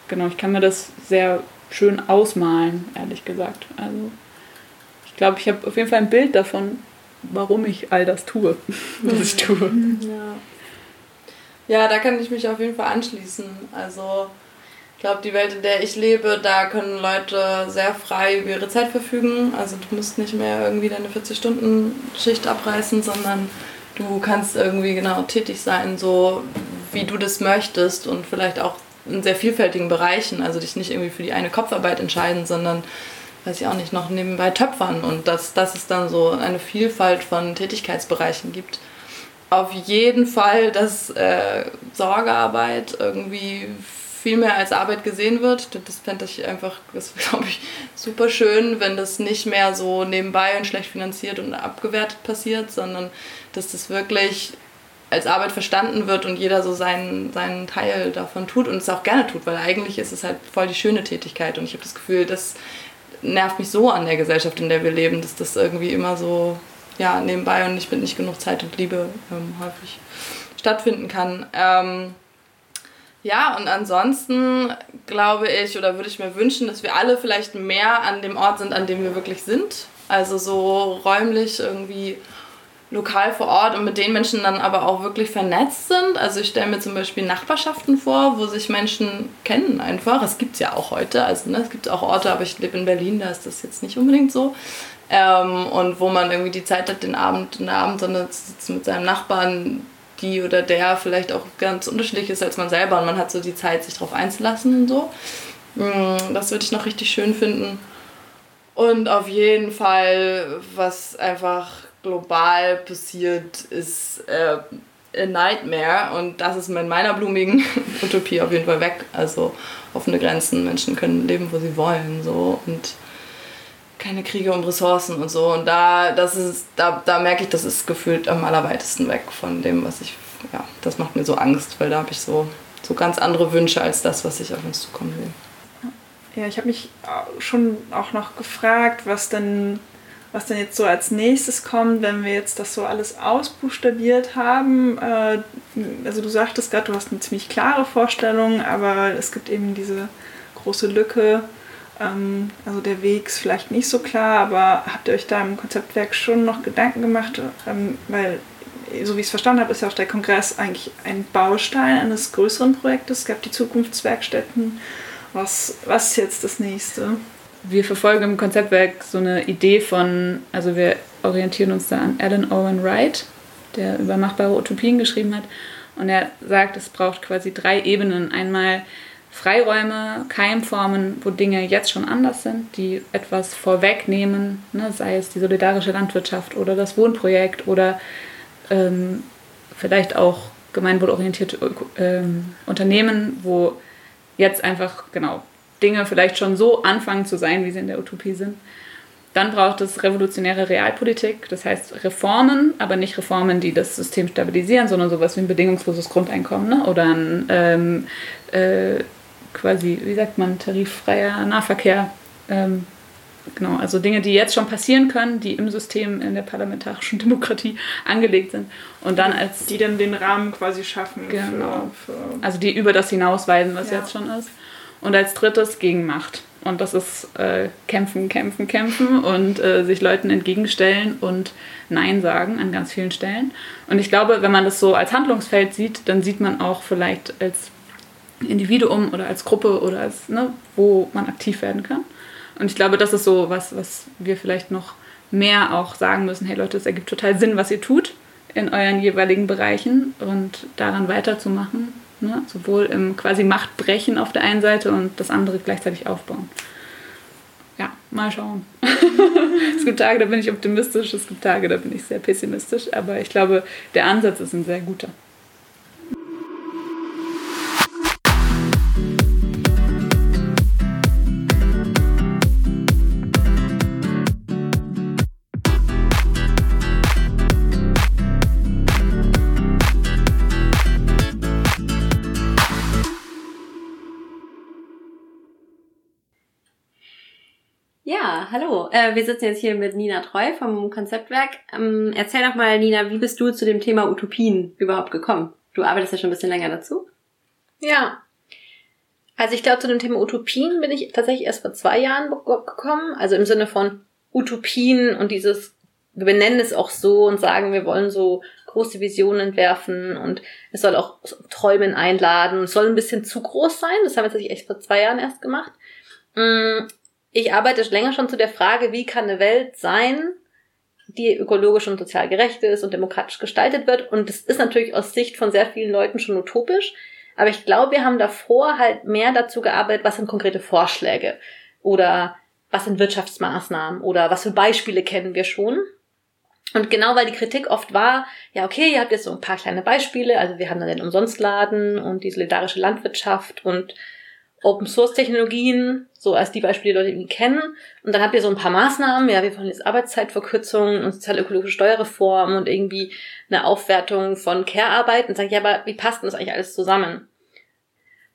genau, ich kann mir das sehr schön ausmalen, ehrlich gesagt. Also ich glaube, ich habe auf jeden Fall ein Bild davon, warum ich all das tue, was ich tue. Ja. ja, da kann ich mich auf jeden Fall anschließen. Also ich glaube, die Welt, in der ich lebe, da können Leute sehr frei über ihre Zeit verfügen. Also du musst nicht mehr irgendwie deine 40-Stunden-Schicht abreißen, sondern du kannst irgendwie genau tätig sein, so wie du das möchtest und vielleicht auch in sehr vielfältigen Bereichen. Also dich nicht irgendwie für die eine Kopfarbeit entscheiden, sondern weiß ich auch nicht, noch nebenbei töpfern und dass, dass es dann so eine Vielfalt von Tätigkeitsbereichen gibt. Auf jeden Fall, dass äh, Sorgearbeit irgendwie viel mehr als Arbeit gesehen wird. Das fände ich einfach, glaube ich, super schön, wenn das nicht mehr so nebenbei und schlecht finanziert und abgewertet passiert, sondern dass das wirklich als Arbeit verstanden wird und jeder so seinen, seinen Teil davon tut und es auch gerne tut, weil eigentlich ist es halt voll die schöne Tätigkeit und ich habe das Gefühl, das nervt mich so an der Gesellschaft, in der wir leben, dass das irgendwie immer so ja, nebenbei und nicht mit nicht genug Zeit und Liebe ähm, häufig stattfinden kann. Ähm, ja, und ansonsten glaube ich oder würde ich mir wünschen, dass wir alle vielleicht mehr an dem Ort sind, an dem wir wirklich sind. Also so räumlich irgendwie lokal vor Ort und mit den Menschen dann aber auch wirklich vernetzt sind. Also ich stelle mir zum Beispiel Nachbarschaften vor, wo sich Menschen kennen einfach. Es gibt es ja auch heute. Also ne, es gibt auch Orte, aber ich lebe in Berlin, da ist das jetzt nicht unbedingt so. Ähm, und wo man irgendwie die Zeit hat, den Abend, den Abend, sondern sitzt mit seinem Nachbarn die oder der vielleicht auch ganz unterschiedlich ist als man selber und man hat so die Zeit, sich darauf einzulassen und so. Mm, das würde ich noch richtig schön finden. Und auf jeden Fall, was einfach global passiert, ist äh, a Nightmare und das ist mit meiner blumigen Utopie auf jeden Fall weg. Also offene Grenzen, Menschen können leben, wo sie wollen so und keine Kriege um Ressourcen und so. Und da, das ist, da, da merke ich, das ist gefühlt am allerweitesten weg von dem, was ich, ja, das macht mir so Angst, weil da habe ich so, so ganz andere Wünsche als das, was ich auf uns zukommen will. Ja, ich habe mich schon auch noch gefragt, was denn, was denn jetzt so als nächstes kommt, wenn wir jetzt das so alles ausbuchstabiert haben. Äh, also du sagtest gerade, du hast eine ziemlich klare Vorstellung, aber es gibt eben diese große Lücke ähm, also der Weg ist vielleicht nicht so klar, aber habt ihr euch da im Konzeptwerk schon noch Gedanken gemacht? Ähm, weil, so wie ich es verstanden habe, ist ja auch der Kongress eigentlich ein Baustein eines größeren Projektes. Es gab die Zukunftswerkstätten. Was, was ist jetzt das nächste? Wir verfolgen im Konzeptwerk so eine Idee von, also wir orientieren uns da an Alan Owen Wright, der über machbare Utopien geschrieben hat. Und er sagt, es braucht quasi drei Ebenen. Einmal Freiräume, Keimformen, wo Dinge jetzt schon anders sind, die etwas vorwegnehmen, ne, sei es die solidarische Landwirtschaft oder das Wohnprojekt oder ähm, vielleicht auch gemeinwohlorientierte ähm, Unternehmen, wo jetzt einfach genau Dinge vielleicht schon so anfangen zu sein, wie sie in der Utopie sind. Dann braucht es revolutionäre Realpolitik, das heißt Reformen, aber nicht Reformen, die das System stabilisieren, sondern sowas wie ein bedingungsloses Grundeinkommen ne? oder ein ähm, äh, quasi, wie sagt man, tariffreier Nahverkehr. Ähm, genau, also Dinge, die jetzt schon passieren können, die im System in der parlamentarischen Demokratie angelegt sind. Und dann als. Die dann den Rahmen quasi schaffen. Genau. Für, für also die über das hinausweisen, was ja. jetzt schon ist. Und als drittes Gegenmacht. Und das ist äh, kämpfen, kämpfen, kämpfen und äh, sich Leuten entgegenstellen und Nein sagen an ganz vielen Stellen. Und ich glaube, wenn man das so als Handlungsfeld sieht, dann sieht man auch vielleicht als Individuum oder als Gruppe oder als, ne, wo man aktiv werden kann. Und ich glaube, das ist so was, was wir vielleicht noch mehr auch sagen müssen. Hey Leute, es ergibt total Sinn, was ihr tut in euren jeweiligen Bereichen und daran weiterzumachen. Ne? Sowohl im quasi Machtbrechen auf der einen Seite und das andere gleichzeitig aufbauen. Ja, mal schauen. es gibt Tage, da bin ich optimistisch, es gibt Tage, da bin ich sehr pessimistisch, aber ich glaube, der Ansatz ist ein sehr guter. Hallo. Äh, wir sitzen jetzt hier mit Nina Treu vom Konzeptwerk. Ähm, erzähl doch mal, Nina, wie bist du zu dem Thema Utopien überhaupt gekommen? Du arbeitest ja schon ein bisschen länger dazu. Ja. Also ich glaube, zu dem Thema Utopien bin ich tatsächlich erst vor zwei Jahren gekommen. Also im Sinne von Utopien und dieses, wir benennen es auch so und sagen, wir wollen so große Visionen entwerfen und es soll auch Träumen einladen. Es soll ein bisschen zu groß sein. Das haben wir tatsächlich echt vor zwei Jahren erst gemacht. Ich arbeite länger schon zu der Frage, wie kann eine Welt sein, die ökologisch und sozial gerecht ist und demokratisch gestaltet wird. Und das ist natürlich aus Sicht von sehr vielen Leuten schon utopisch. Aber ich glaube, wir haben davor halt mehr dazu gearbeitet, was sind konkrete Vorschläge oder was sind Wirtschaftsmaßnahmen oder was für Beispiele kennen wir schon. Und genau weil die Kritik oft war, ja, okay, ihr habt jetzt so ein paar kleine Beispiele, also wir haben dann den Umsonstladen und die solidarische Landwirtschaft und Open Source Technologien, so als die Beispiele, die Leute irgendwie kennen. Und dann habt ihr so ein paar Maßnahmen, ja, wir wollen jetzt Arbeitszeitverkürzung und sozial-ökologische Steuerreform und irgendwie eine Aufwertung von Care-Arbeit und sagt, ja, aber wie passt denn das eigentlich alles zusammen?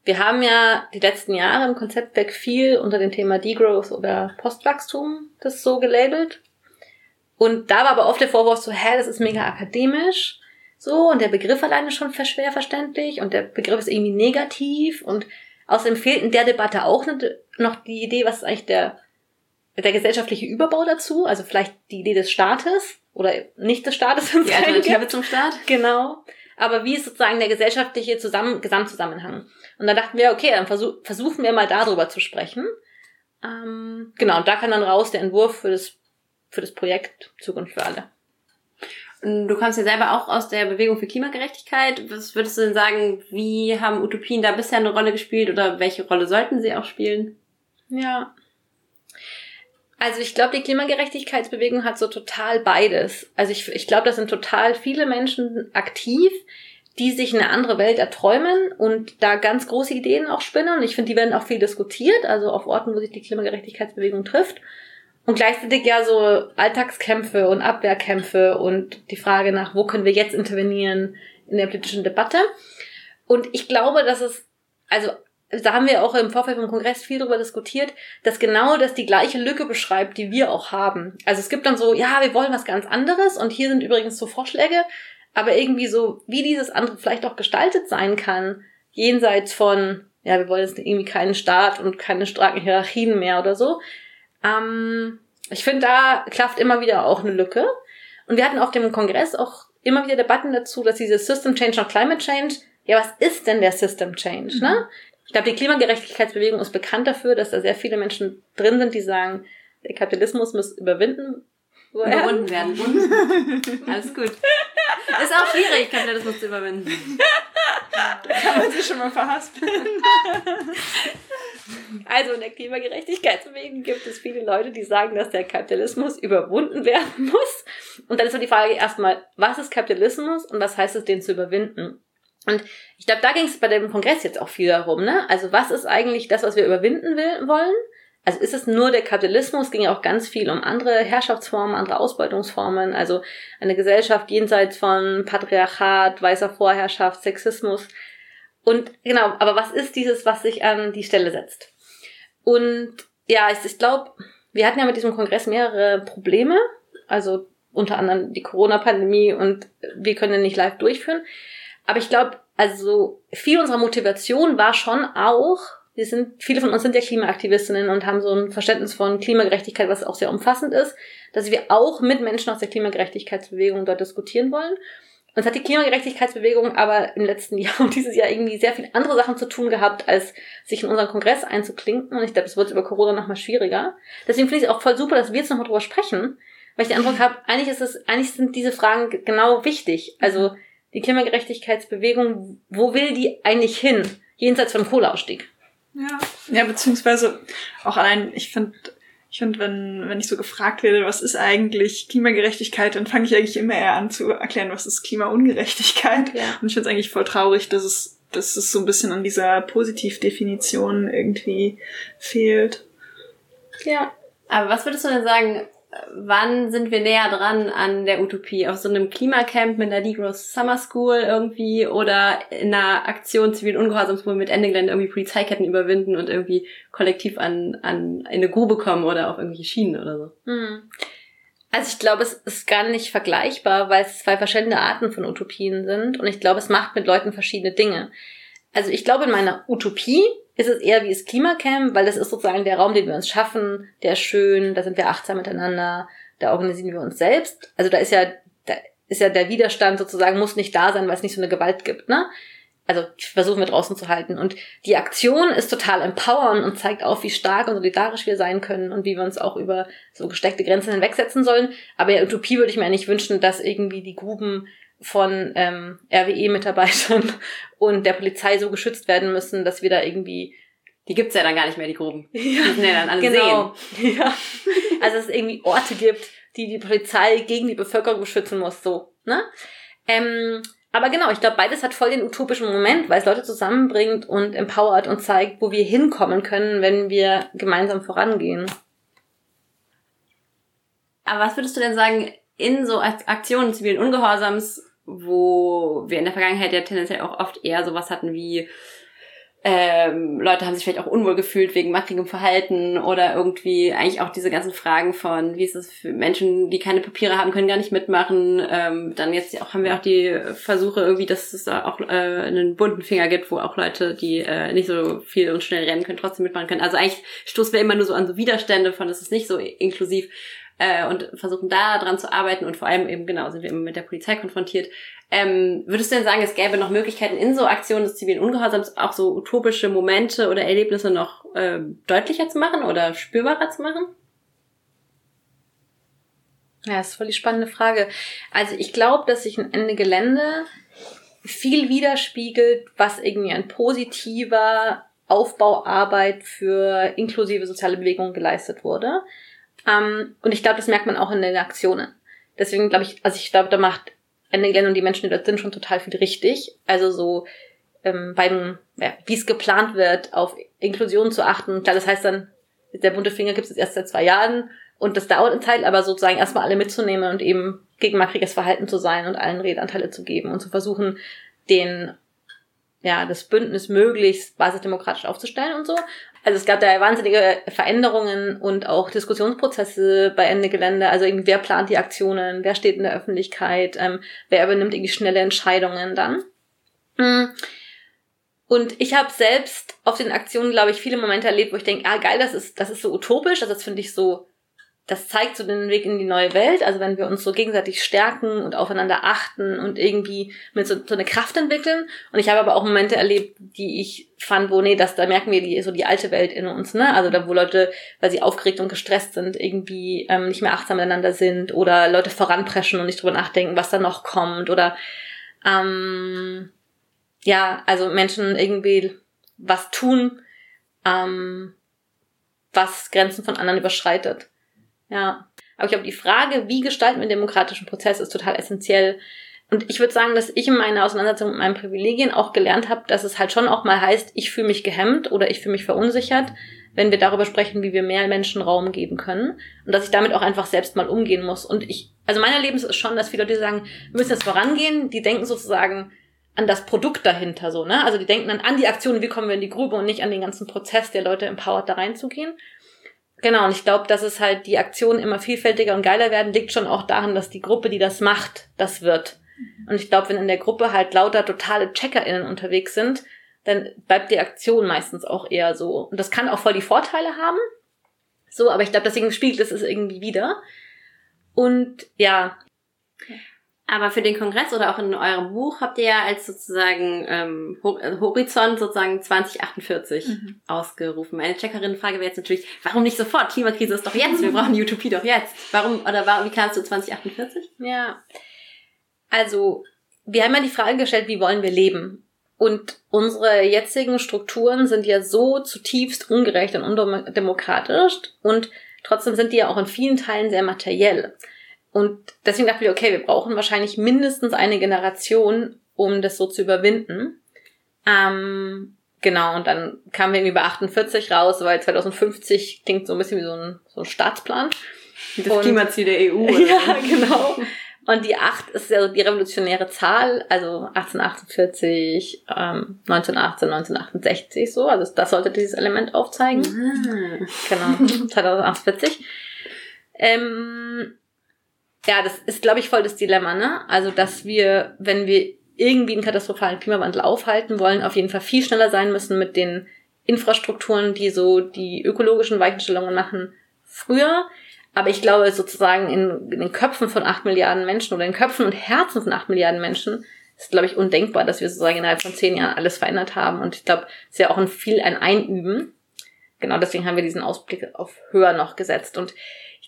Wir haben ja die letzten Jahre im Konzeptwerk viel unter dem Thema Degrowth oder Postwachstum das so gelabelt. Und da war aber oft der Vorwurf so, hä, das ist mega akademisch. So, und der Begriff alleine schon schwer verständlich und der Begriff ist irgendwie negativ und außerdem fehlt in der Debatte auch noch die Idee, was ist eigentlich der, der gesellschaftliche Überbau dazu, also vielleicht die Idee des Staates oder nicht des Staates. Die Alternative zum Staat. Genau. Aber wie ist sozusagen der gesellschaftliche Zusammen Gesamtzusammenhang? Und da dachten wir, okay, dann versuch, versuchen wir mal darüber zu sprechen. Ähm, genau, und da kann dann raus der Entwurf für das, für das Projekt Zukunft für alle. Du kommst ja selber auch aus der Bewegung für Klimagerechtigkeit. Was würdest du denn sagen, wie haben Utopien da bisher eine Rolle gespielt oder welche Rolle sollten sie auch spielen? Ja. Also ich glaube, die Klimagerechtigkeitsbewegung hat so total beides. Also ich, ich glaube, da sind total viele Menschen aktiv, die sich eine andere Welt erträumen und da ganz große Ideen auch spinnen. Und ich finde, die werden auch viel diskutiert, also auf Orten, wo sich die Klimagerechtigkeitsbewegung trifft. Und gleichzeitig ja so Alltagskämpfe und Abwehrkämpfe und die Frage nach, wo können wir jetzt intervenieren in der politischen Debatte. Und ich glaube, dass es, also da haben wir auch im Vorfeld vom Kongress viel darüber diskutiert, dass genau das die gleiche Lücke beschreibt, die wir auch haben. Also es gibt dann so, ja, wir wollen was ganz anderes und hier sind übrigens so Vorschläge, aber irgendwie so, wie dieses andere vielleicht auch gestaltet sein kann, jenseits von, ja, wir wollen jetzt irgendwie keinen Staat und keine starken Hierarchien mehr oder so. Ähm, ich finde, da klafft immer wieder auch eine Lücke. Und wir hatten auf dem Kongress auch immer wieder Debatten dazu, dass dieses System Change und Climate Change, ja, was ist denn der System Change, ne? mhm. ne? Ich glaube, die Klimagerechtigkeitsbewegung ist bekannt dafür, dass da sehr viele Menschen drin sind, die sagen, der Kapitalismus muss überwinden. Überwunden werden. Alles gut. Ist auch schwierig, Kapitalismus zu überwinden. Da kann man sich schon mal verhaspeln. Also in der Klimagerechtigkeitsbewegung gibt es viele Leute, die sagen, dass der Kapitalismus überwunden werden muss. Und dann ist so die Frage erstmal, was ist Kapitalismus und was heißt es, den zu überwinden? Und ich glaube, da ging es bei dem Kongress jetzt auch viel darum, ne? Also was ist eigentlich das, was wir überwinden will, wollen? Also ist es nur der Kapitalismus? Ging ja auch ganz viel um andere Herrschaftsformen, andere Ausbeutungsformen, also eine Gesellschaft jenseits von Patriarchat, weißer Vorherrschaft, Sexismus. Und genau, aber was ist dieses, was sich an die Stelle setzt? Und ja, ich, ich glaube, wir hatten ja mit diesem Kongress mehrere Probleme, also unter anderem die Corona-Pandemie und wir können den nicht live durchführen. Aber ich glaube, also viel unserer Motivation war schon auch, wir sind, viele von uns sind ja Klimaaktivistinnen und haben so ein Verständnis von Klimagerechtigkeit, was auch sehr umfassend ist, dass wir auch mit Menschen aus der Klimagerechtigkeitsbewegung dort diskutieren wollen. Uns hat die Klimagerechtigkeitsbewegung aber im letzten Jahr und dieses Jahr irgendwie sehr viele andere Sachen zu tun gehabt, als sich in unseren Kongress einzuklinken. Und ich glaube, es wird über Corona nochmal schwieriger. Deswegen finde ich es auch voll super, dass wir jetzt nochmal drüber sprechen, weil ich den Eindruck habe, eigentlich ist es, eigentlich sind diese Fragen genau wichtig. Also die Klimagerechtigkeitsbewegung, wo will die eigentlich hin? Jenseits von Kohleausstieg. Ja, ja, beziehungsweise auch allein, ich finde, ich finde, wenn, wenn ich so gefragt werde, was ist eigentlich Klimagerechtigkeit, dann fange ich eigentlich immer eher an zu erklären, was ist Klimaungerechtigkeit. Ja. Und ich finde es eigentlich voll traurig, dass es, dass es so ein bisschen an dieser Positivdefinition irgendwie fehlt. Ja. Aber was würdest du denn sagen, wann sind wir näher dran an der Utopie? Auf so einem Klimacamp mit einer Degrowth Summer School irgendwie oder in einer Aktion zivilen Ungehorsams, mit Ende Gelände irgendwie Polizeiketten überwinden und irgendwie kollektiv an, an eine Grube kommen oder auf irgendwelche Schienen oder so? Hm. Also ich glaube, es ist gar nicht vergleichbar, weil es zwei verschiedene Arten von Utopien sind und ich glaube, es macht mit Leuten verschiedene Dinge. Also ich glaube, in meiner Utopie ist es eher wie das Klimacamp, weil das ist sozusagen der Raum, den wir uns schaffen, der ist schön, da sind wir achtsam miteinander, da organisieren wir uns selbst. Also da ist ja, da ist ja der Widerstand sozusagen, muss nicht da sein, weil es nicht so eine Gewalt gibt, ne? Also versuchen wir draußen zu halten. Und die Aktion ist total empowern und zeigt auf, wie stark und solidarisch wir sein können und wie wir uns auch über so gesteckte Grenzen hinwegsetzen sollen. Aber ja, Utopie würde ich mir nicht wünschen, dass irgendwie die Gruben von ähm, RWE-Mitarbeitern und der Polizei so geschützt werden müssen, dass wir da irgendwie Die gibt's ja dann gar nicht mehr, die Gruben. ja, Die sind ja dann alle genau. sehen. Ja. Also dass es irgendwie Orte gibt, die die Polizei gegen die Bevölkerung beschützen muss, so. Ne? Ähm, aber genau, ich glaube, beides hat voll den utopischen Moment, weil es Leute zusammenbringt und empowert und zeigt, wo wir hinkommen können, wenn wir gemeinsam vorangehen. Aber was würdest du denn sagen, in so Ak- Aktionen zivilen Ungehorsams, wo wir in der Vergangenheit ja tendenziell auch oft eher sowas hatten wie ähm, Leute haben sich vielleicht auch unwohl gefühlt wegen mackrigem Verhalten oder irgendwie eigentlich auch diese ganzen Fragen von, wie ist es für Menschen, die keine Papiere haben, können gar nicht mitmachen. Ähm, dann jetzt auch haben wir auch die Versuche irgendwie, dass es da auch äh, einen bunten Finger gibt, wo auch Leute, die äh, nicht so viel und schnell rennen können, trotzdem mitmachen können. Also eigentlich stoßen wir immer nur so an so Widerstände von, es ist nicht so inklusiv äh, und versuchen da dran zu arbeiten und vor allem eben genau sind wir immer mit der Polizei konfrontiert. Ähm, würdest du denn sagen, es gäbe noch Möglichkeiten in so Aktionen des zivilen Ungehorsams auch so utopische Momente oder Erlebnisse noch äh, deutlicher zu machen oder spürbarer zu machen? Ja, das ist voll die spannende Frage. Also ich glaube, dass sich ein Ende Gelände viel widerspiegelt, was irgendwie an positiver Aufbauarbeit für inklusive soziale Bewegungen geleistet wurde. Ähm, und ich glaube, das merkt man auch in den Aktionen. Deswegen glaube ich, also ich glaube, da macht Ende Gelände und die Menschen, die dort sind, schon total viel richtig. Also so ähm, beim, ja, wie es geplant wird, auf Inklusion zu achten. Klar, das heißt dann, der bunte Finger gibt es erst seit zwei Jahren und das dauert eine Zeit, aber sozusagen erstmal alle mitzunehmen und eben gegen mackriges Verhalten zu sein und allen Redanteile zu geben und zu versuchen, den, ja, das Bündnis möglichst basisdemokratisch aufzustellen und so. Also es gab da wahnsinnige Veränderungen und auch Diskussionsprozesse bei Ende Gelände. Also irgendwie, wer plant die Aktionen, wer steht in der Öffentlichkeit, ähm, wer übernimmt irgendwie schnelle Entscheidungen dann. Mm. Und ich habe selbst auf den Aktionen, glaube ich, viele Momente erlebt, wo ich denke, ah geil, das ist, das ist so utopisch, also das finde ich so, das zeigt so den Weg in die neue Welt. Also wenn wir uns so gegenseitig stärken und aufeinander achten und irgendwie mit so, so eine Kraft entwickeln. Und ich habe aber auch Momente erlebt, die ich fand, wo, nee, das, da merken wir die, so die alte Welt in uns, ne? Also da, wo Leute, weil sie aufgeregt und gestresst sind, irgendwie ähm, nicht mehr achtsam miteinander sind oder Leute voranpreschen und nicht drüber nachdenken, was da noch kommt oder ähm, ja, also Menschen irgendwie was tun, ähm, was Grenzen von anderen überschreitet. Ja. Aber ich glaube, die Frage, wie gestalten wir den demokratischen Prozess, ist total essentiell. Und ich würde sagen, dass ich in meiner Auseinandersetzung mit meinen Privilegien auch gelernt habe, dass es halt schon auch mal heißt, ich fühle mich gehemmt oder ich fühle mich verunsichert, wenn wir darüber sprechen, wie wir mehr Menschen Raum geben können. Und dass ich damit auch einfach selbst mal umgehen muss. Und ich, also mein Erlebnis ist schon, dass viele Leute sagen, wir müssen jetzt vorangehen, die denken sozusagen an das Produkt dahinter so, ne? Also die denken dann an die Aktion, wie kommen wir in die Grube und nicht an den ganzen Prozess, der Leute empowert, da reinzugehen. Genau, und ich glaube, dass es halt die Aktionen immer vielfältiger und geiler werden, liegt schon auch daran, dass die Gruppe, die das macht, das wird. Und ich glaube, wenn in der Gruppe halt lauter totale CheckerInnen unterwegs sind, dann bleibt die Aktion meistens auch eher so. Und das kann auch voll die Vorteile haben. So, aber ich glaube, deswegen spiegelt es es irgendwie wieder. Und ja, Aber für den Kongress oder auch in eurem Buch habt ihr ja als sozusagen ähm, äh, Horizont sozusagen 2048 ausgerufen. Meine Checkerinnenfrage wäre jetzt natürlich, warum nicht sofort? Klimakrise ist doch jetzt, wir brauchen die Utopie doch jetzt. Warum oder warum, wie kamst du 2048? Ja. Also, wir haben ja die Frage gestellt, wie wollen wir leben? Und unsere jetzigen Strukturen sind ja so zutiefst ungerecht und undemokratisch und trotzdem sind die ja auch in vielen Teilen sehr materiell. Und deswegen dachten wir, okay, wir brauchen wahrscheinlich mindestens eine Generation, um das so zu überwinden. Ähm, genau, und dann kamen wir irgendwie bei 48 raus, weil 2050 klingt so ein bisschen wie so ein, so ein Staatsplan. Das Und- Klimaziel der EU. Ja, so. genau. Und die 8 ist ja so die revolutionäre Zahl, also 1848, ähm, 1918, 1968 so. Also das sollte dieses Element aufzeigen. Ah. Genau, 2048. Ähm, ja, das ist, glaube ich, voll das Dilemma, ne? Also, dass wir, wenn wir irgendwie einen katastrophalen Klimawandel aufhalten wollen, auf jeden Fall viel schneller sein müssen mit den Infrastrukturen, die so die ökologischen Weichenstellungen machen, früher. Aber ich glaube, sozusagen in, in den Köpfen von acht Milliarden Menschen oder in den Köpfen und Herzen von acht Milliarden Menschen ist, glaube ich, undenkbar, dass wir sozusagen innerhalb von zehn Jahren alles verändert haben. Und ich glaube, es ist ja auch ein viel ein Einüben. Genau deswegen haben wir diesen Ausblick auf höher noch gesetzt. Und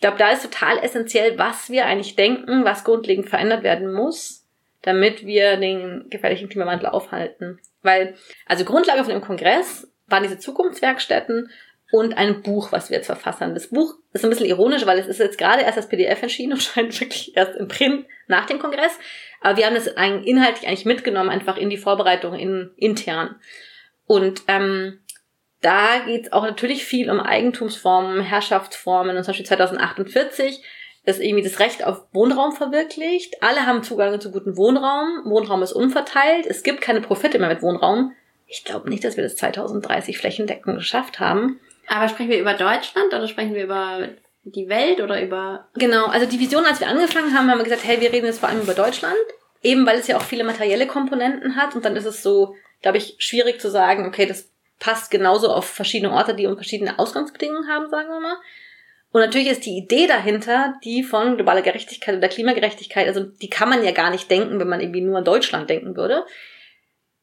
glaube, da ist total essentiell, was wir eigentlich denken, was grundlegend verändert werden muss, damit wir den gefährlichen Klimawandel aufhalten. Weil, also Grundlage von dem Kongress waren diese Zukunftswerkstätten und ein Buch, was wir jetzt verfassern. Das Buch ist ein bisschen ironisch, weil es ist jetzt gerade erst als PDF erschienen und scheint wirklich erst im Print nach dem Kongress. Aber wir haben das inhaltlich eigentlich mitgenommen, einfach in die Vorbereitung in, intern. Und ähm, da geht es auch natürlich viel um Eigentumsformen, Herrschaftsformen. Und zum Beispiel 2048 ist irgendwie das Recht auf Wohnraum verwirklicht. Alle haben Zugang zu gutem Wohnraum. Wohnraum ist unverteilt. Es gibt keine Profite mehr mit Wohnraum. Ich glaube nicht, dass wir das 2030 flächendeckend geschafft haben. Aber sprechen wir über Deutschland oder sprechen wir über die Welt oder über. Genau, also die Vision, als wir angefangen haben, haben wir gesagt, hey, wir reden jetzt vor allem über Deutschland. Eben weil es ja auch viele materielle Komponenten hat und dann ist es so, glaube ich, schwierig zu sagen, okay, das passt genauso auf verschiedene Orte, die verschiedene Ausgangsbedingungen haben, sagen wir mal. Und natürlich ist die Idee dahinter, die von globaler Gerechtigkeit oder Klimagerechtigkeit, also die kann man ja gar nicht denken, wenn man irgendwie nur an Deutschland denken würde.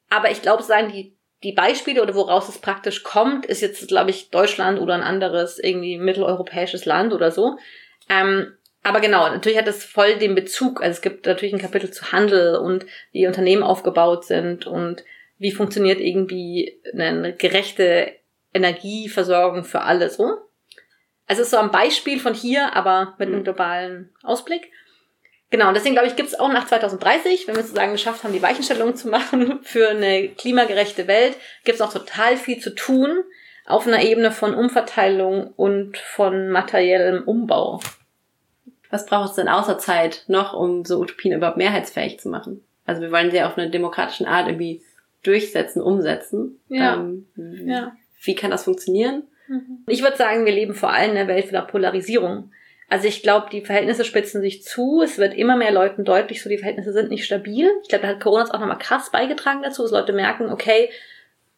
Aber ich glaube, sagen die die Beispiele oder woraus es praktisch kommt, ist jetzt, glaube ich, Deutschland oder ein anderes irgendwie mitteleuropäisches Land oder so. Ähm, aber genau, natürlich hat es voll den Bezug. Also es gibt natürlich ein Kapitel zu Handel und wie Unternehmen aufgebaut sind und wie funktioniert irgendwie eine gerechte Energieversorgung für alle so. Also es ist so ein Beispiel von hier, aber mit einem globalen Ausblick. Genau, und deswegen glaube ich, gibt es auch nach 2030, wenn wir sozusagen geschafft haben, die Weichenstellung zu machen für eine klimagerechte Welt, gibt es noch total viel zu tun auf einer Ebene von Umverteilung und von materiellem Umbau. Was braucht es denn außer Zeit noch, um so Utopien überhaupt mehrheitsfähig zu machen? Also wir wollen sie auf eine demokratische Art irgendwie durchsetzen, umsetzen. Ja. Ähm, ja. Wie kann das funktionieren? Ich würde sagen, wir leben vor allem in einer Welt der Polarisierung. Also ich glaube, die Verhältnisse spitzen sich zu. Es wird immer mehr Leuten deutlich, so die Verhältnisse sind nicht stabil. Ich glaube, da hat Corona jetzt auch nochmal krass beigetragen dazu, dass Leute merken, okay,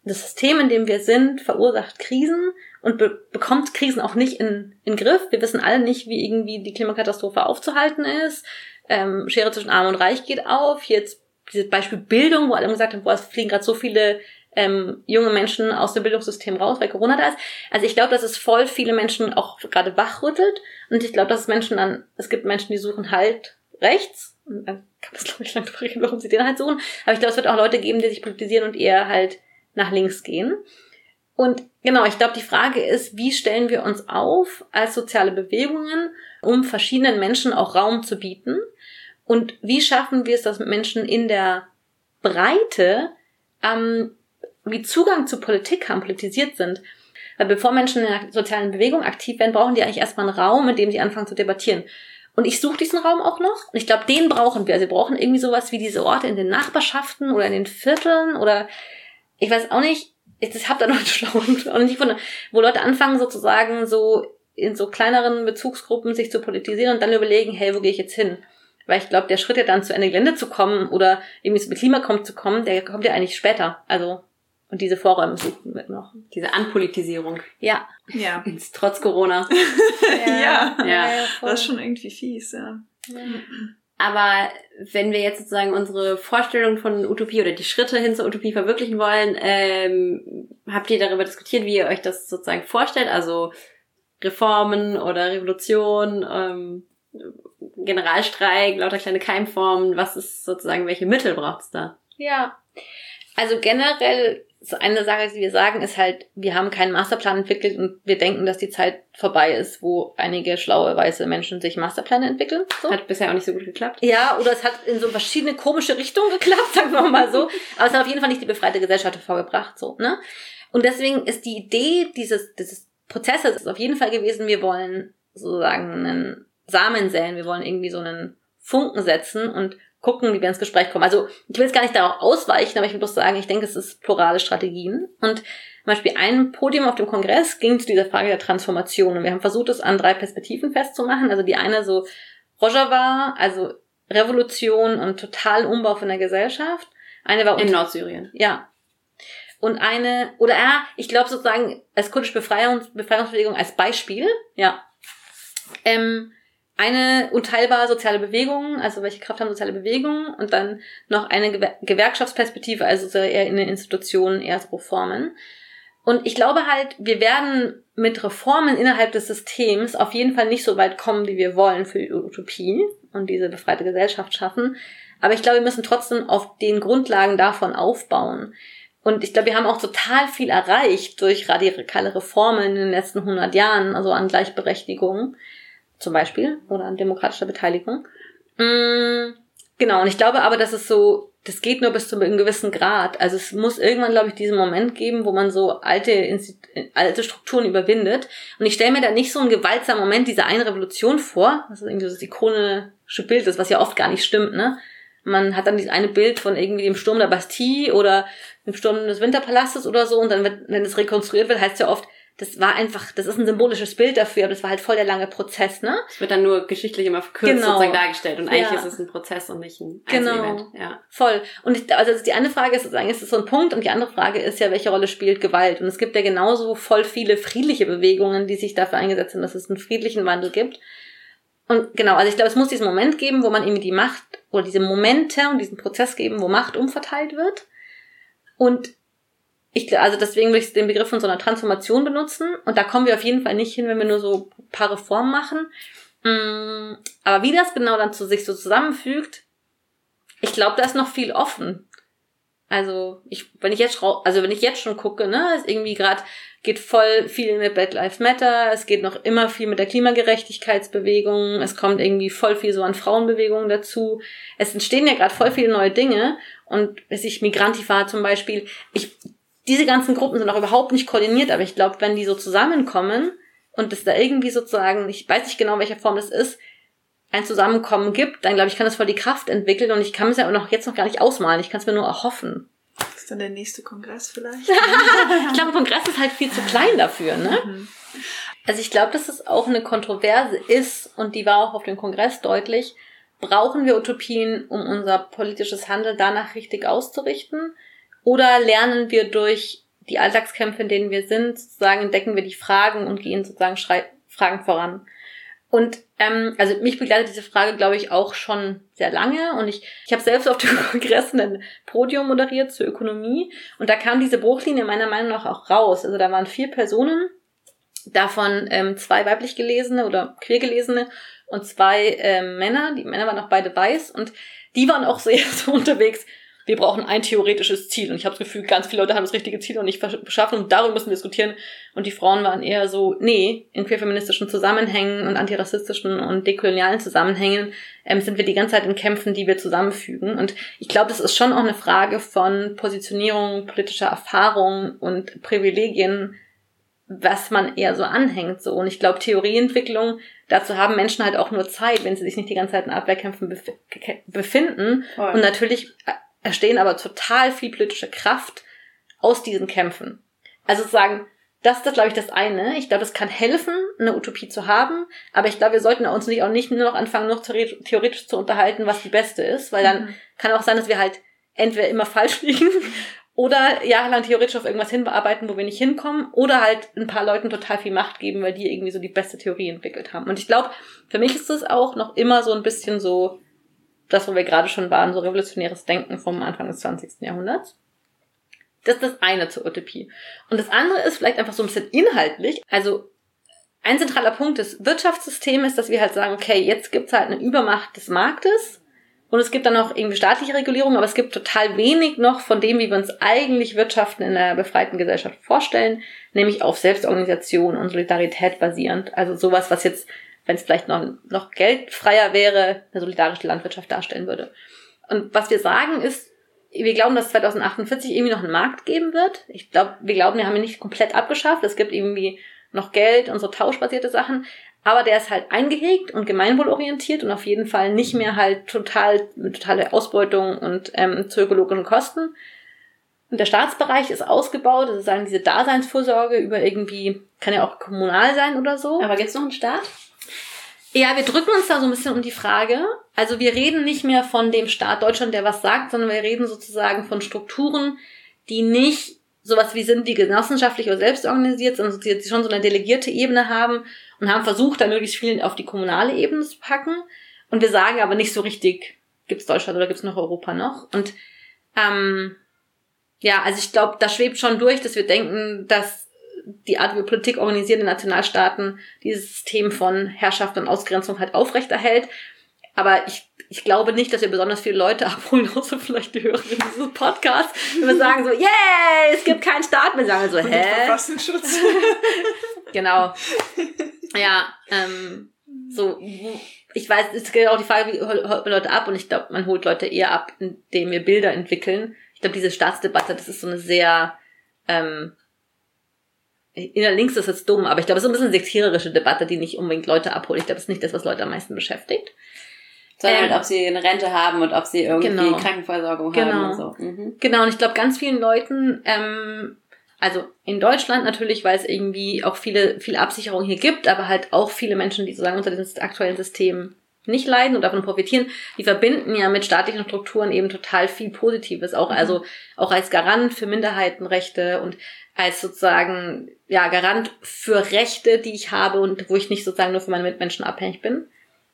das System, in dem wir sind, verursacht Krisen und be bekommt Krisen auch nicht in, in Griff. Wir wissen alle nicht, wie irgendwie die Klimakatastrophe aufzuhalten ist. Ähm, Schere zwischen Arm und Reich geht auf. Jetzt dieses Beispiel Bildung, wo alle gesagt haben, boah, es fliegen gerade so viele ähm, junge Menschen aus dem Bildungssystem raus, weil Corona da ist. Also ich glaube, dass es voll viele Menschen auch gerade wachrüttelt. Und ich glaube, dass es Menschen dann, es gibt Menschen, die suchen halt rechts. Und dann kann man glaube ich, lange drüber reden, warum sie den halt suchen. Aber ich glaube, es wird auch Leute geben, die sich politisieren und eher halt nach links gehen. Und genau, ich glaube, die Frage ist, wie stellen wir uns auf als soziale Bewegungen, um verschiedenen Menschen auch Raum zu bieten? Und wie schaffen wir es, dass Menschen in der Breite ähm, wie Zugang zu Politik haben, politisiert sind. Weil bevor Menschen in einer sozialen Bewegung aktiv werden, brauchen die eigentlich erstmal einen Raum, in dem sie anfangen zu debattieren. Und ich suche diesen Raum auch noch. Und ich glaube, den brauchen wir. Also wir brauchen irgendwie sowas wie diese Orte in den Nachbarschaften oder in den Vierteln oder ich weiß auch nicht, ich habe da noch schlau und nicht von, wo Leute anfangen sozusagen so in so kleineren Bezugsgruppen sich zu politisieren und dann überlegen, hey, wo gehe ich jetzt hin? Weil ich glaube, der Schritt ja dann zu Ende Gelände zu kommen oder irgendwie zum Klimakommen zu kommen, der kommt ja eigentlich später. Also und diese Vorräume suchen wir noch. Diese Anpolitisierung. Ja. Ja. Trotz Corona. ja. Ja. ja Das ist schon irgendwie fies, ja. Aber wenn wir jetzt sozusagen unsere Vorstellung von Utopie oder die Schritte hin zur Utopie verwirklichen wollen, ähm, habt ihr darüber diskutiert, wie ihr euch das sozusagen vorstellt? Also Reformen oder Revolution, ähm, Generalstreik, lauter kleine Keimformen, was ist sozusagen, welche Mittel braucht es da? Ja. Also generell, so eine Sache, die wir sagen, ist halt, wir haben keinen Masterplan entwickelt und wir denken, dass die Zeit vorbei ist, wo einige schlaue weiße Menschen sich Masterpläne entwickeln. So. Hat bisher auch nicht so gut geklappt. Ja, oder es hat in so verschiedene komische Richtungen geklappt, sagen wir mal so. Aber es hat auf jeden Fall nicht die befreite Gesellschaft hervorgebracht, so, ne? Und deswegen ist die Idee dieses, dieses Prozesses auf jeden Fall gewesen, wir wollen sozusagen einen Samen säen, wir wollen irgendwie so einen Funken setzen und gucken, wie wir ins Gespräch kommen. Also ich will jetzt gar nicht darauf ausweichen, aber ich will bloß sagen, ich denke, es ist plurale Strategien. Und zum Beispiel ein Podium auf dem Kongress ging zu dieser Frage der Transformation. Und wir haben versucht, es an drei Perspektiven festzumachen. Also die eine so Rojava, also Revolution und total Umbau von der Gesellschaft. Eine war In Nordsyrien. Ja. und eine, oder ja, ich glaube sozusagen als kurdische Befreiungs Befreiungsbewegung als Beispiel, ja, ähm, eine unteilbare soziale Bewegung, also welche Kraft haben soziale Bewegungen und dann noch eine Gewer Gewerkschaftsperspektive, also so eher in den Institutionen, eher so Reformen. Und ich glaube halt, wir werden mit Reformen innerhalb des Systems auf jeden Fall nicht so weit kommen, wie wir wollen für die Utopie und diese befreite Gesellschaft schaffen. Aber ich glaube, wir müssen trotzdem auf den Grundlagen davon aufbauen. Und ich glaube, wir haben auch total viel erreicht durch radikale Reformen in den letzten 100 Jahren, also an Gleichberechtigung zum Beispiel oder an demokratischer Beteiligung. Mm, genau, und ich glaube aber, dass es so, das geht nur bis zu einem gewissen Grad. Also es muss irgendwann, glaube ich, diesen Moment geben, wo man so alte, alte Strukturen überwindet. Und ich stelle mir da nicht so einen gewaltsamen Moment dieser einen Revolution vor, was irgendwie so das ikonische Bild ist, was ja oft gar nicht stimmt, ne? Man hat dann dieses eine Bild von irgendwie dem Sturm der Bastille oder dem Sturm des Winterpalastes oder so und dann, wird, wenn es rekonstruiert wird, heißt es ja oft, das war einfach, das ist ein symbolisches Bild dafür, aber das war halt voll der lange Prozess, ne? Es wird dann nur geschichtlich immer verkürzt Genau. sozusagen dargestellt und eigentlich Ja. ist es ein Prozess und nicht ein Genau. Einzelevent. Ja. Voll. Und ich, also die eine Frage ist sozusagen, ist es so ein Punkt und die andere Frage ist ja, welche Rolle spielt Gewalt? Und es gibt ja genauso voll viele friedliche Bewegungen, die sich dafür eingesetzt haben, dass es einen friedlichen Wandel gibt. Und genau, also ich glaube, es muss diesen Moment geben, wo man irgendwie die Macht oder diese Momente und diesen Prozess geben, wo Macht umverteilt wird. Und ich, also deswegen würde ich den Begriff von so einer Transformation benutzen. Und da kommen wir auf jeden Fall nicht hin, wenn wir nur so ein paar Reformen machen. Mm, Aber wie das genau dann zu sich so zusammenfügt, ich glaube, da ist noch viel offen. Also ich, wenn ich jetzt, also wenn ich jetzt schon gucke, ne, ist irgendwie gerade geht voll viel mit Black Lives Matter, es geht noch immer viel mit der Klimagerechtigkeitsbewegung, es kommt irgendwie voll viel so an Frauenbewegungen dazu. Es entstehen ja gerade voll viele neue Dinge und weiß ich Migrantifa zum Beispiel, ich, diese ganzen Gruppen sind auch überhaupt nicht koordiniert, aber ich glaube, wenn die so zusammenkommen und es da irgendwie sozusagen, ich weiß nicht genau, welche Form das ist, ein Zusammenkommen gibt, dann glaube ich, kann das voll die Kraft entwickeln und ich kann es ja auch noch jetzt noch gar nicht ausmalen. Ich kann es mir nur erhoffen. ist dann der nächste Kongress vielleicht? Ich glaube, Kongress ist halt viel zu klein dafür, ne? Also ich glaube, dass es auch eine Kontroverse ist und die war auch auf dem Kongress deutlich. Brauchen wir Utopien, um unser politisches Handeln danach richtig auszurichten? Oder lernen wir durch die Alltagskämpfe, in denen wir sind, sozusagen entdecken wir die Fragen und gehen sozusagen Schrei Fragen voran? Und ähm, also mich begleitet diese Frage, glaube ich, auch schon sehr lange. Und ich, ich habe selbst auf dem Kongress ein Podium moderiert zur Ökonomie. Und da kam diese Bruchlinie meiner Meinung nach auch raus. Also da waren vier Personen, davon ähm, zwei weiblich gelesene oder queer gelesene und zwei ähm, Männer. Die Männer waren auch beide weiß und die waren auch sehr so unterwegs. Wir brauchen ein theoretisches Ziel. Und ich habe das Gefühl, ganz viele Leute haben das richtige Ziel noch nicht beschaffen und darüber müssen wir diskutieren. Und die Frauen waren eher so, nee, in queerfeministischen Zusammenhängen und antirassistischen und dekolonialen Zusammenhängen ähm, sind wir die ganze Zeit in Kämpfen, die wir zusammenfügen. Und ich glaube, das ist schon auch eine Frage von Positionierung, politischer Erfahrung und Privilegien, was man eher so anhängt. So. Und ich glaube, Theorieentwicklung, dazu haben Menschen halt auch nur Zeit, wenn sie sich nicht die ganze Zeit in Abwehrkämpfen bef befinden. Voll. Und natürlich entstehen aber total viel politische Kraft aus diesen Kämpfen. Also sozusagen, das ist, glaube ich, das eine. Ich glaube, es kann helfen, eine Utopie zu haben, aber ich glaube, wir sollten uns nicht auch nicht nur noch anfangen, noch theore- theoretisch zu unterhalten, was die beste ist, weil dann kann auch sein, dass wir halt entweder immer falsch liegen oder jahrelang theoretisch auf irgendwas hinarbeiten, wo wir nicht hinkommen, oder halt ein paar Leuten total viel Macht geben, weil die irgendwie so die beste Theorie entwickelt haben. Und ich glaube, für mich ist das auch noch immer so ein bisschen so, das, wo wir gerade schon waren, so revolutionäres Denken vom Anfang des 20. Jahrhunderts. Das ist das eine zur Utopie. Und das andere ist vielleicht einfach so ein bisschen inhaltlich. Also ein zentraler Punkt des Wirtschaftssystems ist, dass wir halt sagen, okay, jetzt gibt's halt eine Übermacht des Marktes und es gibt dann noch irgendwie staatliche Regulierung, aber es gibt total wenig noch von dem, wie wir uns eigentlich Wirtschaften in einer befreiten Gesellschaft vorstellen, nämlich auf Selbstorganisation und Solidarität basierend. Also sowas, was jetzt, wenn es vielleicht noch, noch geldfreier wäre, eine solidarische Landwirtschaft darstellen würde. Und was wir sagen ist, wir glauben, dass 2048 irgendwie noch einen Markt geben wird. Ich glaube, wir glauben, wir haben ihn nicht komplett abgeschafft. Es gibt irgendwie noch Geld und so tauschbasierte Sachen. Aber der ist halt eingehegt und gemeinwohlorientiert und auf jeden Fall nicht mehr halt total, mit totaler Ausbeutung und ähm, zu ökologischen Kosten. Und der Staatsbereich ist ausgebaut, also sagen diese Daseinsvorsorge über irgendwie, kann ja auch kommunal sein oder so. Aber gibt's noch einen Staat? Ja, wir drücken uns da so ein bisschen um die Frage. Also wir reden nicht mehr von dem Staat Deutschland, der was sagt, sondern wir reden sozusagen von Strukturen, die nicht sowas wie sind, die genossenschaftlich oder selbst organisiert sind, die schon so eine delegierte Ebene haben und haben versucht, da möglichst viel auf die kommunale Ebene zu packen. Und wir sagen aber nicht so richtig, gibt's Deutschland oder gibt's noch Europa noch? Und ähm, ja, also ich glaube, da schwebt schon durch, dass wir denken, dass die Art, wie wir Politik organisieren in Nationalstaaten, dieses System von Herrschaft und Ausgrenzung halt aufrechterhält. Aber ich, ich glaube nicht, dass wir besonders viele Leute abholen, außer vielleicht die Hörer dieses Podcasts, wenn wir sagen so, yay, es gibt keinen Staat. Wir sagen so, Und hä? Verfassungsschutz. Genau. Ja, ähm, so, ich weiß, es geht auch die Frage, wie hol- holt man Leute ab? Und ich glaube, man holt Leute eher ab, indem wir Bilder entwickeln. Ich glaube, diese Staatsdebatte, das ist so eine sehr, ähm, in der Links ist jetzt dumm, aber ich glaube, es ist so ein bisschen eine sektiererische Debatte, die nicht unbedingt Leute abholt. Ich glaube, das ist nicht das, was Leute am meisten beschäftigt. Sondern Ähm, halt, ob sie eine Rente haben und ob sie irgendwie Genau. Krankenversorgung Genau. haben und so. Mhm. Genau, und ich glaube, ganz vielen Leuten, ähm, also in Deutschland natürlich, weil es irgendwie auch viele, viele Absicherungen hier gibt, aber halt auch viele Menschen, die sozusagen unter diesem aktuellen System nicht leiden und davon profitieren, die verbinden ja mit staatlichen Strukturen eben total viel Positives, auch also auch als Garant für Minderheitenrechte und als sozusagen ja Garant für Rechte, die ich habe und wo ich nicht sozusagen nur von meinen Mitmenschen abhängig bin.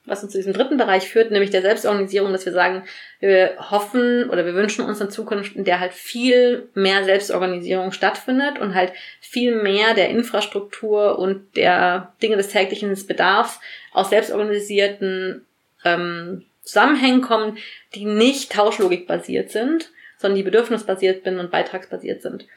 Was uns zu diesem dritten Bereich führt, nämlich der Selbstorganisierung, dass wir sagen, wir hoffen oder wir wünschen uns eine Zukunft, in der halt viel mehr Selbstorganisierung stattfindet und halt viel mehr der Infrastruktur und der Dinge des täglichen Bedarfs aus selbstorganisierten ähm, Zusammenhängen kommen, die nicht Tauschlogik basiert sind, sondern die bedürfnisbasiert sind und beitragsbasiert sind.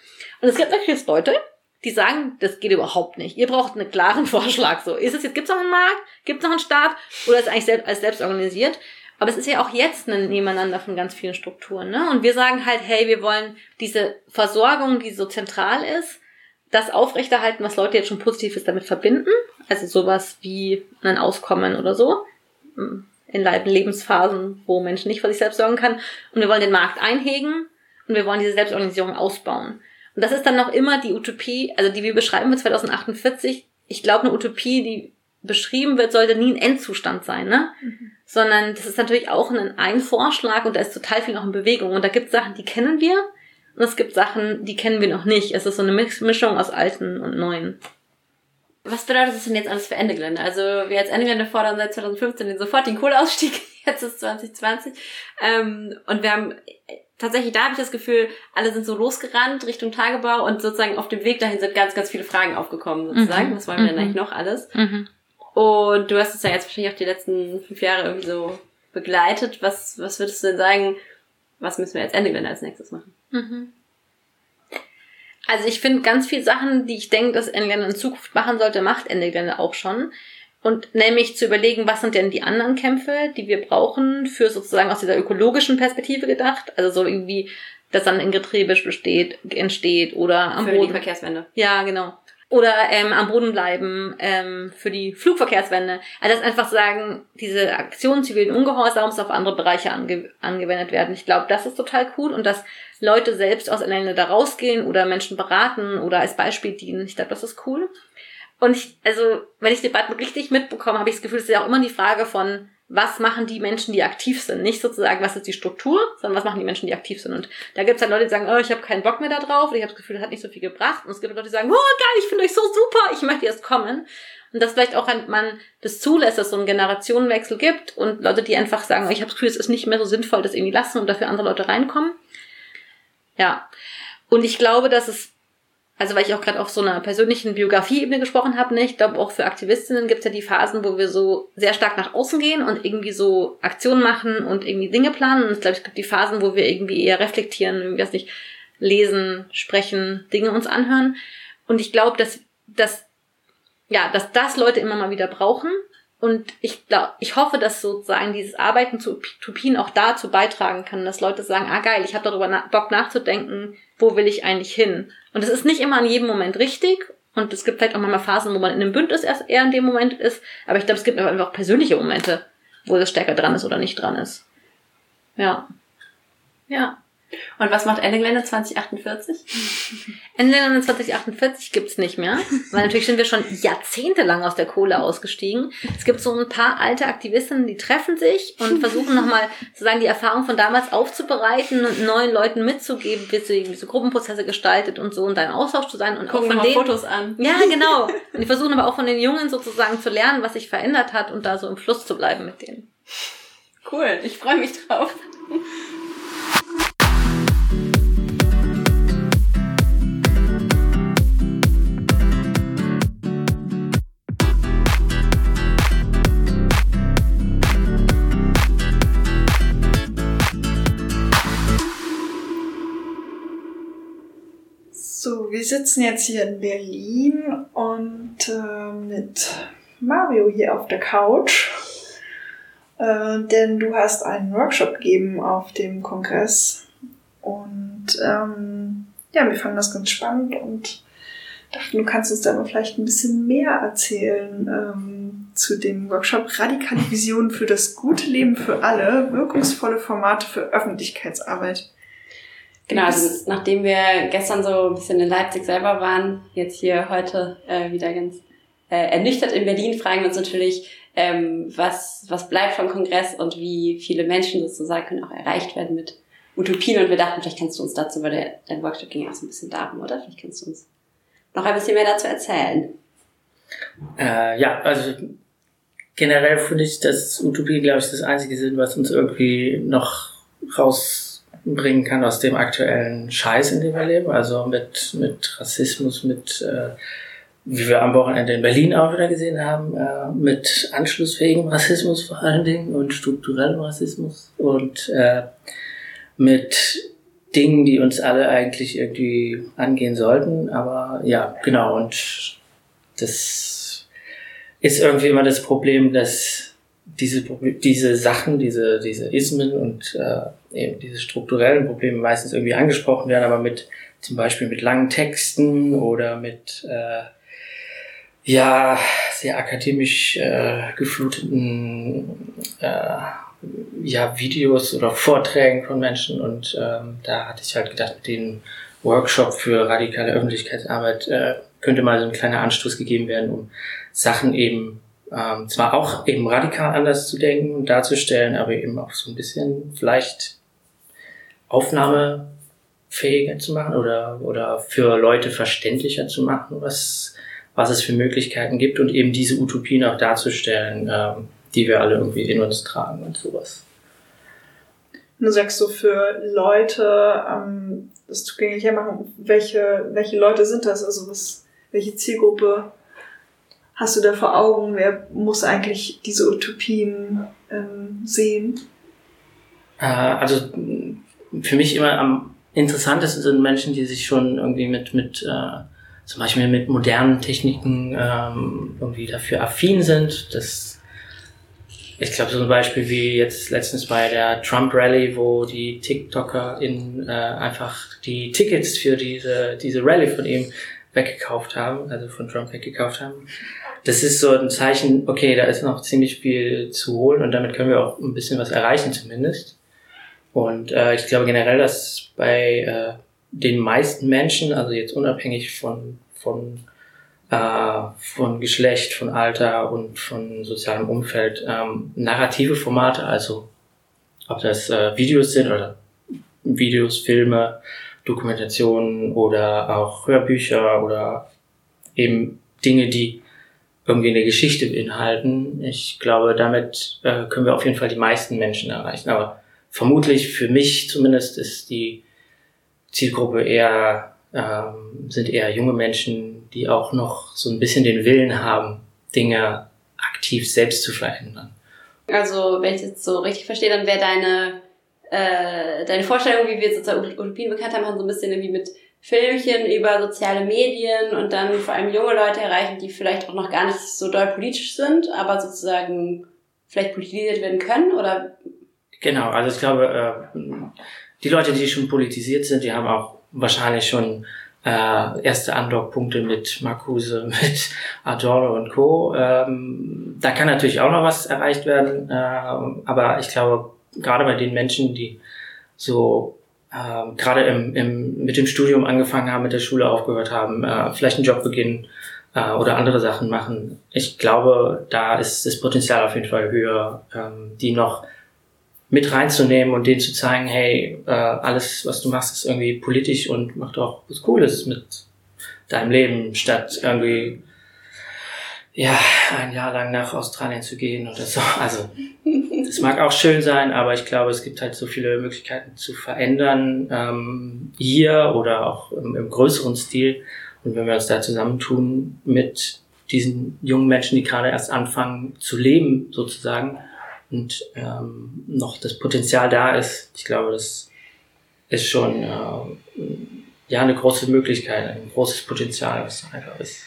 Und es gibt natürlich Leute, die sagen, das geht überhaupt nicht. Ihr braucht einen klaren Vorschlag. So, ist es jetzt, gibt es noch einen Markt? Gibt es noch einen Staat? Oder ist es eigentlich selbst, als selbst organisiert? Aber es ist ja auch jetzt ein Nebeneinander von ganz vielen Strukturen. Ne? Und wir sagen halt, hey, wir wollen diese Versorgung, die so zentral ist, das aufrechterhalten, was Leute jetzt schon Positives damit verbinden. Also sowas wie ein Auskommen oder so. In Lebensphasen, wo Menschen nicht für sich selbst sorgen kann. Und wir wollen den Markt einhegen und wir wollen diese Selbstorganisierung ausbauen. Und das ist dann noch immer die Utopie, also die wir beschreiben für 2048. Ich glaube, eine Utopie, die beschrieben wird, sollte nie ein Endzustand sein, ne? Sondern das ist natürlich auch ein, ein Vorschlag und da ist total viel noch in Bewegung. Und da gibt es Sachen, die kennen wir und es gibt Sachen, die kennen wir noch nicht. Es ist so eine Mischung aus alten und neuen. Was bedeutet das denn jetzt alles für Ende Gelände? Also wir als Ende Gelände fordern seit 2015 den sofort den Kohleausstieg, jetzt ist 2020. Ähm, und wir haben tatsächlich, da habe ich das Gefühl, alle sind so losgerannt Richtung Tagebau und sozusagen auf dem Weg dahin sind ganz, ganz viele Fragen aufgekommen sozusagen. Mhm. Was wollen wir denn Mhm. eigentlich noch alles? Und du hast es ja jetzt wahrscheinlich auch die letzten fünf Jahre irgendwie so begleitet. Was, was würdest du denn sagen, was müssen wir als Ende Gelände als nächstes machen? Mhm. Also ich finde ganz viele Sachen, die ich denke, dass Ende in Zukunft machen sollte, macht Ende auch schon. Und nämlich zu überlegen, was sind denn die anderen Kämpfe, die wir brauchen, für sozusagen aus dieser ökologischen Perspektive gedacht. Also so irgendwie, dass dann in Getriebe besteht, entsteht oder am Für die Boden. Verkehrswende. Ja, genau. Oder ähm, am Boden bleiben ähm, für die Flugverkehrswende. Also das einfach sagen, diese Aktion zivilen Ungehorsams auf andere Bereiche ange angewendet werden. Ich glaube, das ist total cool und dass Leute selbst aus Ländern da rausgehen oder Menschen beraten oder als Beispiel dienen. Ich glaube, das ist cool. Und ich, also, wenn ich Debatten richtig mitbekomme, habe ich das Gefühl, es ist ja auch immer die Frage von, was machen die Menschen, die aktiv sind? Nicht sozusagen, was ist die Struktur, sondern was machen die Menschen, die aktiv sind. Und da gibt es halt Leute, die sagen, oh, ich habe keinen Bock mehr da drauf, oder ich habe das Gefühl, das hat nicht so viel gebracht. Und es gibt Leute, die sagen, oh, geil, ich finde euch so super, ich möchte erst kommen. Und dass vielleicht auch man das zulässt, dass es so einen Generationenwechsel gibt und Leute, die einfach sagen, ich habe das Gefühl, es ist nicht mehr so sinnvoll, das irgendwie lassen und dafür andere Leute reinkommen. Ja. Und ich glaube, dass es also weil ich auch gerade auf so einer persönlichen Biografieebene gesprochen habe, ne? ich glaube auch für Aktivistinnen gibt es ja die Phasen, wo wir so sehr stark nach außen gehen und irgendwie so Aktionen machen und irgendwie Dinge planen. Und ich glaube, es gibt die Phasen, wo wir irgendwie eher reflektieren, irgendwie weiß nicht, lesen, sprechen, Dinge uns anhören. Und ich glaube, dass, dass, ja, dass das Leute immer mal wieder brauchen. Und ich glaube, ich hoffe, dass sozusagen dieses Arbeiten zu Utopien auch dazu beitragen kann, dass Leute sagen, ah geil, ich habe darüber na Bock nachzudenken, wo will ich eigentlich hin? Und es ist nicht immer in jedem Moment richtig. Und es gibt vielleicht auch manchmal Phasen, wo man in einem Bündnis erst eher in dem Moment ist. Aber ich glaube, es gibt einfach auch persönliche Momente, wo das stärker dran ist oder nicht dran ist. Ja. Ja. Und was macht Ende Gelände 2048? Ende Gelände 2048 gibt's nicht mehr, weil natürlich sind wir schon jahrzehntelang aus der Kohle ausgestiegen. Es gibt so ein paar alte Aktivistinnen, die treffen sich und versuchen nochmal sozusagen die Erfahrung von damals aufzubereiten und neuen Leuten mitzugeben, wie sie wie so Gruppenprozesse gestaltet und so und dann Austausch zu sein und Gucken auch von denen, Fotos an. Ja, genau. Und die versuchen aber auch von den Jungen sozusagen zu lernen, was sich verändert hat und da so im Fluss zu bleiben mit denen. Cool, ich freue mich drauf. Wir sitzen jetzt hier in Berlin und äh, mit Mario hier auf der Couch. Äh, denn du hast einen Workshop gegeben auf dem Kongress. Und ähm, ja, wir fanden das ganz spannend und dachten, du kannst uns da aber vielleicht ein bisschen mehr erzählen ähm, zu dem Workshop Radikale Visionen für das gute Leben für alle, wirkungsvolle Formate für Öffentlichkeitsarbeit. Genau, also nachdem wir gestern so ein bisschen in Leipzig selber waren, jetzt hier heute äh, wieder ganz äh, ernüchtert in Berlin, fragen wir uns natürlich, ähm, was, was bleibt vom Kongress und wie viele Menschen sozusagen können auch erreicht werden mit Utopien. Und wir dachten, vielleicht kannst du uns dazu, weil der, dein Workshop ging ja auch so ein bisschen darum, oder? Vielleicht kannst du uns noch ein bisschen mehr dazu erzählen. Äh, ja, also generell finde ich, dass Utopie, glaube ich, das Einzige sind, was uns irgendwie noch rausbringen kann aus dem aktuellen Scheiß, in dem wir leben. Also mit, mit Rassismus, mit, äh, wie wir am Wochenende in Berlin auch wieder gesehen haben, äh, mit anschlussfähigem Rassismus vor allen Dingen und strukturellem Rassismus und äh, mit Dingen, die uns alle eigentlich irgendwie angehen sollten. Aber ja, genau. Und das ist irgendwie immer das Problem, dass diese, diese Sachen, diese, diese Ismen und äh, eben diese strukturellen Probleme meistens irgendwie angesprochen werden, aber mit zum Beispiel mit langen Texten oder mit äh, ja sehr akademisch äh, gefluteten äh, ja, Videos oder Vorträgen von Menschen. Und ähm, da hatte ich halt gedacht, mit dem Workshop für radikale Öffentlichkeitsarbeit äh, könnte mal so ein kleiner Anstoß gegeben werden, um Sachen eben ähm, zwar auch eben radikal anders zu denken und darzustellen, aber eben auch so ein bisschen vielleicht aufnahmefähiger zu machen oder, oder für Leute verständlicher zu machen, was, was es für Möglichkeiten gibt und eben diese Utopien auch darzustellen, ähm, die wir alle irgendwie in uns tragen und sowas. Du sagst so für Leute, ähm, das zugänglicher machen, welche, welche Leute sind das? Also was, welche Zielgruppe hast du da vor Augen? Wer muss eigentlich diese Utopien ähm, sehen? Äh, also für mich immer am interessantesten sind Menschen, die sich schon irgendwie mit, mit äh, zum Beispiel mit modernen Techniken ähm, irgendwie dafür affin sind. Das, ich glaube, so ein Beispiel wie jetzt letztens bei der Trump Rally, wo die TikToker in äh, einfach die Tickets für diese, diese Rally von ihm weggekauft haben, also von Trump weggekauft haben. Das ist so ein Zeichen, okay, da ist noch ziemlich viel zu holen und damit können wir auch ein bisschen was erreichen zumindest. Und äh, ich glaube generell, dass bei äh, den meisten Menschen, also jetzt unabhängig von, von, äh, von Geschlecht, von Alter und von sozialem Umfeld, ähm, narrative Formate, also ob das äh, Videos sind oder Videos, Filme, Dokumentationen oder auch Hörbücher oder eben Dinge, die irgendwie eine Geschichte beinhalten. Ich glaube, damit äh, können wir auf jeden Fall die meisten Menschen erreichen. Aber vermutlich für mich zumindest ist die Zielgruppe eher, ähm, sind eher junge Menschen, die auch noch so ein bisschen den Willen haben, Dinge aktiv selbst zu verändern. Also, wenn ich jetzt so richtig verstehe, dann wäre deine, äh, deine Vorstellung, wie wir sozusagen Utopien bekannt haben, so ein bisschen irgendwie mit Filmchen über soziale Medien und dann vor allem junge Leute erreichen, die vielleicht auch noch gar nicht so doll politisch sind, aber sozusagen vielleicht politisiert werden können oder Genau, also ich glaube, äh, die Leute, die schon politisiert sind, die haben auch wahrscheinlich schon äh, erste Andockpunkte mit Marcuse, mit Adorno und Co. Ähm, da kann natürlich auch noch was erreicht werden, äh, aber ich glaube, gerade bei den Menschen, die so ähm, gerade im, im, mit dem Studium angefangen haben, mit der Schule aufgehört haben, äh, vielleicht einen Job beginnen äh, oder andere Sachen machen. Ich glaube, da ist das Potenzial auf jeden Fall höher, ähm, die noch mit reinzunehmen und denen zu zeigen, hey, äh, alles, was du machst, ist irgendwie politisch und macht auch was Cooles mit deinem Leben, statt irgendwie ja, ein Jahr lang nach Australien zu gehen oder so. Also, es mag auch schön sein, aber ich glaube, es gibt halt so viele Möglichkeiten zu verändern, ähm, hier oder auch im, im größeren Stil. Und wenn wir uns da zusammentun mit diesen jungen Menschen, die gerade erst anfangen zu leben, sozusagen, und ähm, noch das Potenzial da ist, ich glaube, das ist schon äh, ja eine große Möglichkeit, ein großes Potenzial, was einfach ist.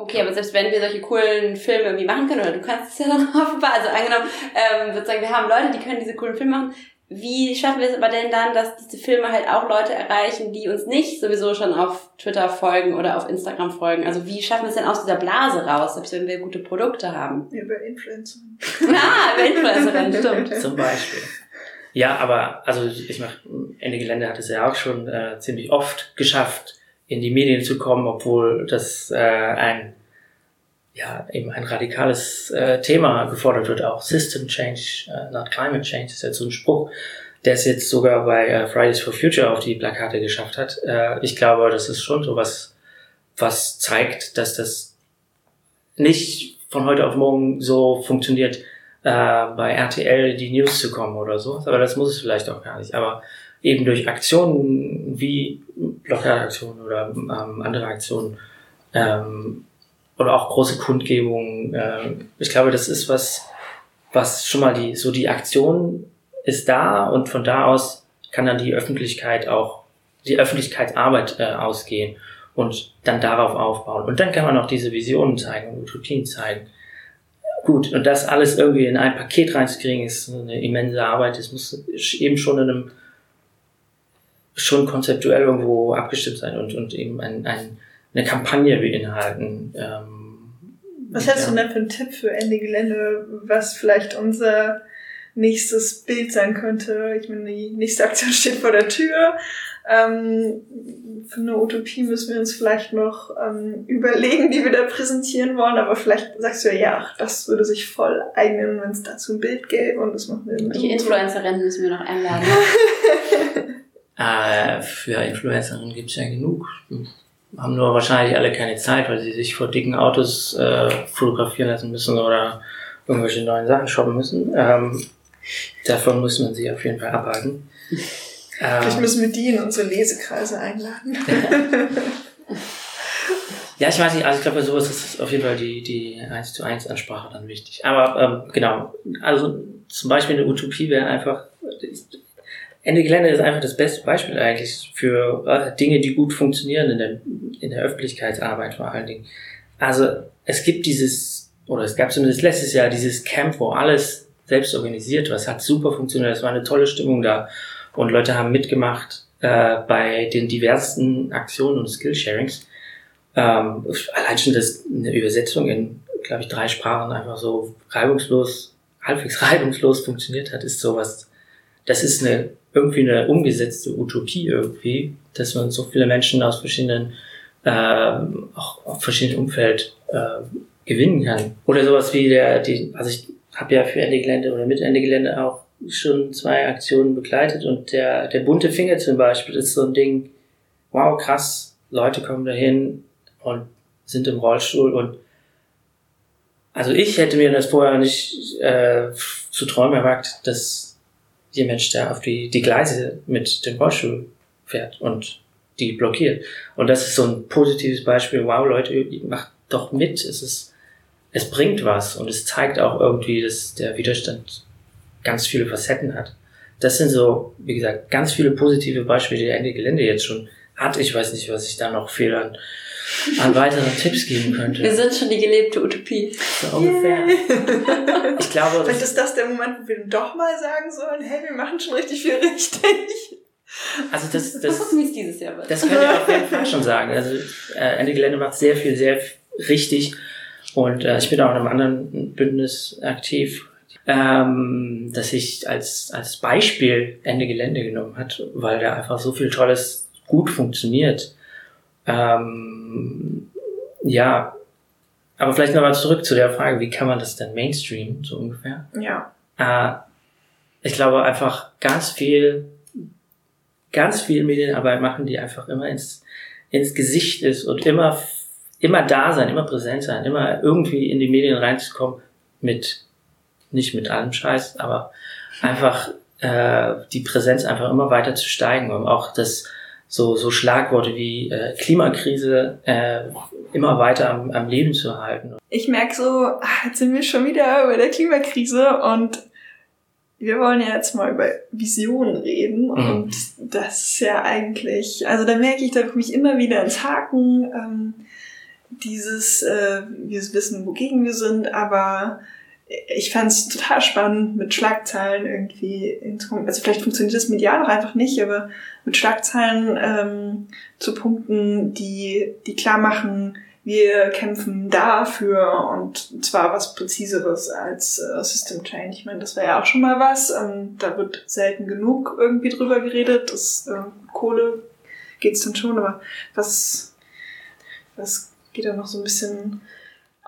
Okay, aber selbst wenn wir solche coolen Filme irgendwie machen können, oder du kannst es ja dann offenbar, also angenommen, ähm, sozusagen, wir haben Leute, die können diese coolen Filme machen, wie schaffen wir es aber denn dann, dass diese Filme halt auch Leute erreichen, die uns nicht sowieso schon auf Twitter folgen oder auf Instagram folgen? Also wie schaffen wir es denn aus dieser Blase raus, selbst wenn wir gute Produkte haben? Über Influencer. Ah, über Influencerin, stimmt. Zum Beispiel. Ja, aber also ich mach, Ende Gelände hat es ja auch schon äh, ziemlich oft geschafft, in die Medien zu kommen, obwohl das äh, ein ja eben ein radikales äh, Thema gefordert wird, auch System Change, äh, not Climate Change, ist jetzt so ein Spruch, der es jetzt sogar bei äh, Fridays for Future auf die Plakate geschafft hat. Äh, ich glaube, das ist schon so was, was zeigt, dass das nicht von heute auf morgen so funktioniert, äh, bei RTL die News zu kommen oder so. Aber das muss es vielleicht auch gar nicht. Aber eben durch Aktionen wie Blockadaktionen oder ähm, andere Aktionen ähm, oder auch große Kundgebungen. Äh, ich glaube, das ist was, was schon mal die, so die Aktion ist da und von da aus kann dann die Öffentlichkeit auch, die Öffentlichkeitsarbeit äh, ausgehen und dann darauf aufbauen. Und dann kann man auch diese Visionen zeigen und Utopien zeigen. Gut, und das alles irgendwie in ein Paket reinzukriegen, ist eine immense Arbeit. Es muss eben schon in einem, schon konzeptuell irgendwo abgestimmt sein und, und eben ein, ein eine Kampagne beinhalten. Ähm, was hättest ja. du denn für einen Tipp für Ende Gelände, was vielleicht unser nächstes Bild sein könnte? Ich meine, die nächste Aktion steht vor der Tür. Ähm, für eine Utopie müssen wir uns vielleicht noch ähm, überlegen, die wir da präsentieren wollen, aber vielleicht sagst du ja, ja, das würde sich voll eignen, wenn es dazu ein Bild gäbe und das machen wir Welche Influencerinnen müssen wir noch einladen? äh, für Influencerinnen gibt's ja genug haben nur wahrscheinlich alle keine Zeit, weil sie sich vor dicken Autos äh, fotografieren lassen müssen oder irgendwelche neuen Sachen shoppen müssen. Ähm, davon muss man sie auf jeden Fall abhalten. Vielleicht ähm, müssen wir die in unsere Lesekreise einladen. ja, ich weiß nicht, also ich glaube, bei sowas ist auf jeden Fall die, die 1 zu 1 Ansprache dann wichtig. Aber ähm, genau, also zum Beispiel eine Utopie wäre einfach, Ende Gelände ist einfach das beste Beispiel eigentlich für äh, Dinge, die gut funktionieren in der, in der Öffentlichkeitsarbeit vor allen Dingen. Also es gibt dieses, oder es gab zumindest letztes Jahr dieses Camp, wo alles selbst organisiert war. Es hat super funktioniert, es war eine tolle Stimmung da und Leute haben mitgemacht äh, bei den diversen Aktionen und Skillsharings. Ähm, allein schon das, eine Übersetzung in, glaube ich, drei Sprachen einfach so reibungslos, halbwegs reibungslos funktioniert hat, ist sowas, das ist eine irgendwie eine umgesetzte Utopie irgendwie, dass man so viele Menschen aus verschiedenen, äh, auch auf verschiedenen Umfeld äh, gewinnen kann. Oder sowas wie der, die, also ich habe ja für Ende Gelände oder mit Ende Gelände auch schon zwei Aktionen begleitet und der, der bunte Finger zum Beispiel ist so ein Ding, wow, krass, Leute kommen dahin und sind im Rollstuhl und also ich hätte mir das vorher nicht äh, zu träumen erwagt, dass jemand, der auf die, die Gleise mit dem Rollstuhl fährt und die blockiert. Und das ist so ein positives Beispiel. Wow, Leute, macht doch mit. Es ist, es bringt was und es zeigt auch irgendwie, dass der Widerstand ganz viele Facetten hat. Das sind so, wie gesagt, ganz viele positive Beispiele, die Ende Gelände jetzt schon hat. Ich weiß nicht, was ich da noch fehlern an weiteren Tipps geben könnte. Wir sind schon die gelebte Utopie. So ungefähr. Yeah. Ich glaube, Vielleicht ist das der Moment, wo wir doch mal sagen sollen, hey, wir machen schon richtig viel richtig. Also das, das, das, dieses Jahr das könnt ihr auf jeden Fall schon sagen. Also äh, Ende Gelände macht sehr viel, sehr richtig. Und äh, ich bin auch in einem anderen Bündnis aktiv, ähm, das sich als, als Beispiel Ende Gelände genommen hat, weil da einfach so viel Tolles gut funktioniert. Ähm, ja, aber vielleicht nochmal zurück zu der Frage, wie kann man das denn Mainstream, so ungefähr? Ja. Äh, ich glaube einfach ganz viel, ganz viel Medienarbeit machen, die einfach immer ins, ins Gesicht ist und immer, immer da sein, immer präsent sein, immer irgendwie in die Medien reinzukommen mit, nicht mit allem Scheiß, aber einfach äh, die Präsenz einfach immer weiter zu steigen und auch das so, so Schlagworte wie äh, Klimakrise äh, immer weiter am, am Leben zu halten. Ich merke so, ah, jetzt sind wir schon wieder über der Klimakrise und wir wollen ja jetzt mal über Visionen reden Mhm. und das ist ja eigentlich, also da merke ich, da komme ich immer wieder ins Haken, ähm, dieses, äh, wir wissen, wogegen wir sind, aber ich fand es total spannend, mit Schlagzeilen irgendwie, in, also vielleicht funktioniert das medial auch einfach nicht, aber mit Schlagzeilen ähm, zu punkten, die, die klar machen, wir kämpfen dafür und zwar was Präziseres als äh, System Change. Ich meine, das wäre ja auch schon mal was. Ähm, da wird selten genug irgendwie drüber geredet. Das äh, Kohle geht's dann schon, aber was, was geht da noch so ein bisschen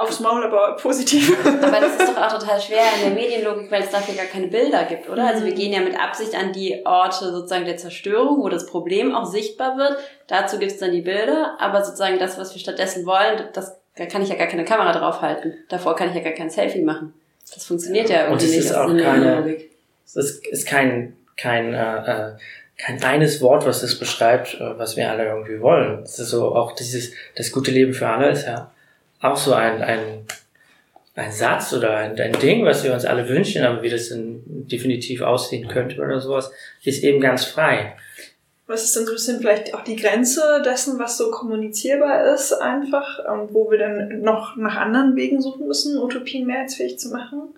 aufs Maul, aber positiv. Aber das ist doch auch total schwer in der Medienlogik, weil es dafür gar keine Bilder gibt, oder? Also wir gehen ja mit Absicht an die Orte sozusagen der Zerstörung, wo das Problem auch sichtbar wird. Dazu gibt es dann die Bilder, aber sozusagen das, was wir stattdessen wollen, das, da kann ich ja gar keine Kamera draufhalten. Davor kann ich ja gar kein Selfie machen. Das funktioniert ja Und irgendwie es nicht. ist das auch eine keine, Medienlogik. es ist, ist kein, kein, äh, äh, kein eines Wort, was das beschreibt, äh, was wir alle irgendwie wollen. Es ist so auch dieses, das gute Leben für alle ist ja auch so ein, ein, ein Satz oder ein, ein Ding, was wir uns alle wünschen, aber wie das dann definitiv aussehen könnte oder sowas, ist eben ganz frei. Was ist denn so ein bisschen vielleicht auch die Grenze dessen, was so kommunizierbar ist, einfach, und wo wir dann noch nach anderen Wegen suchen müssen, Utopien mehrheitsfähig zu machen?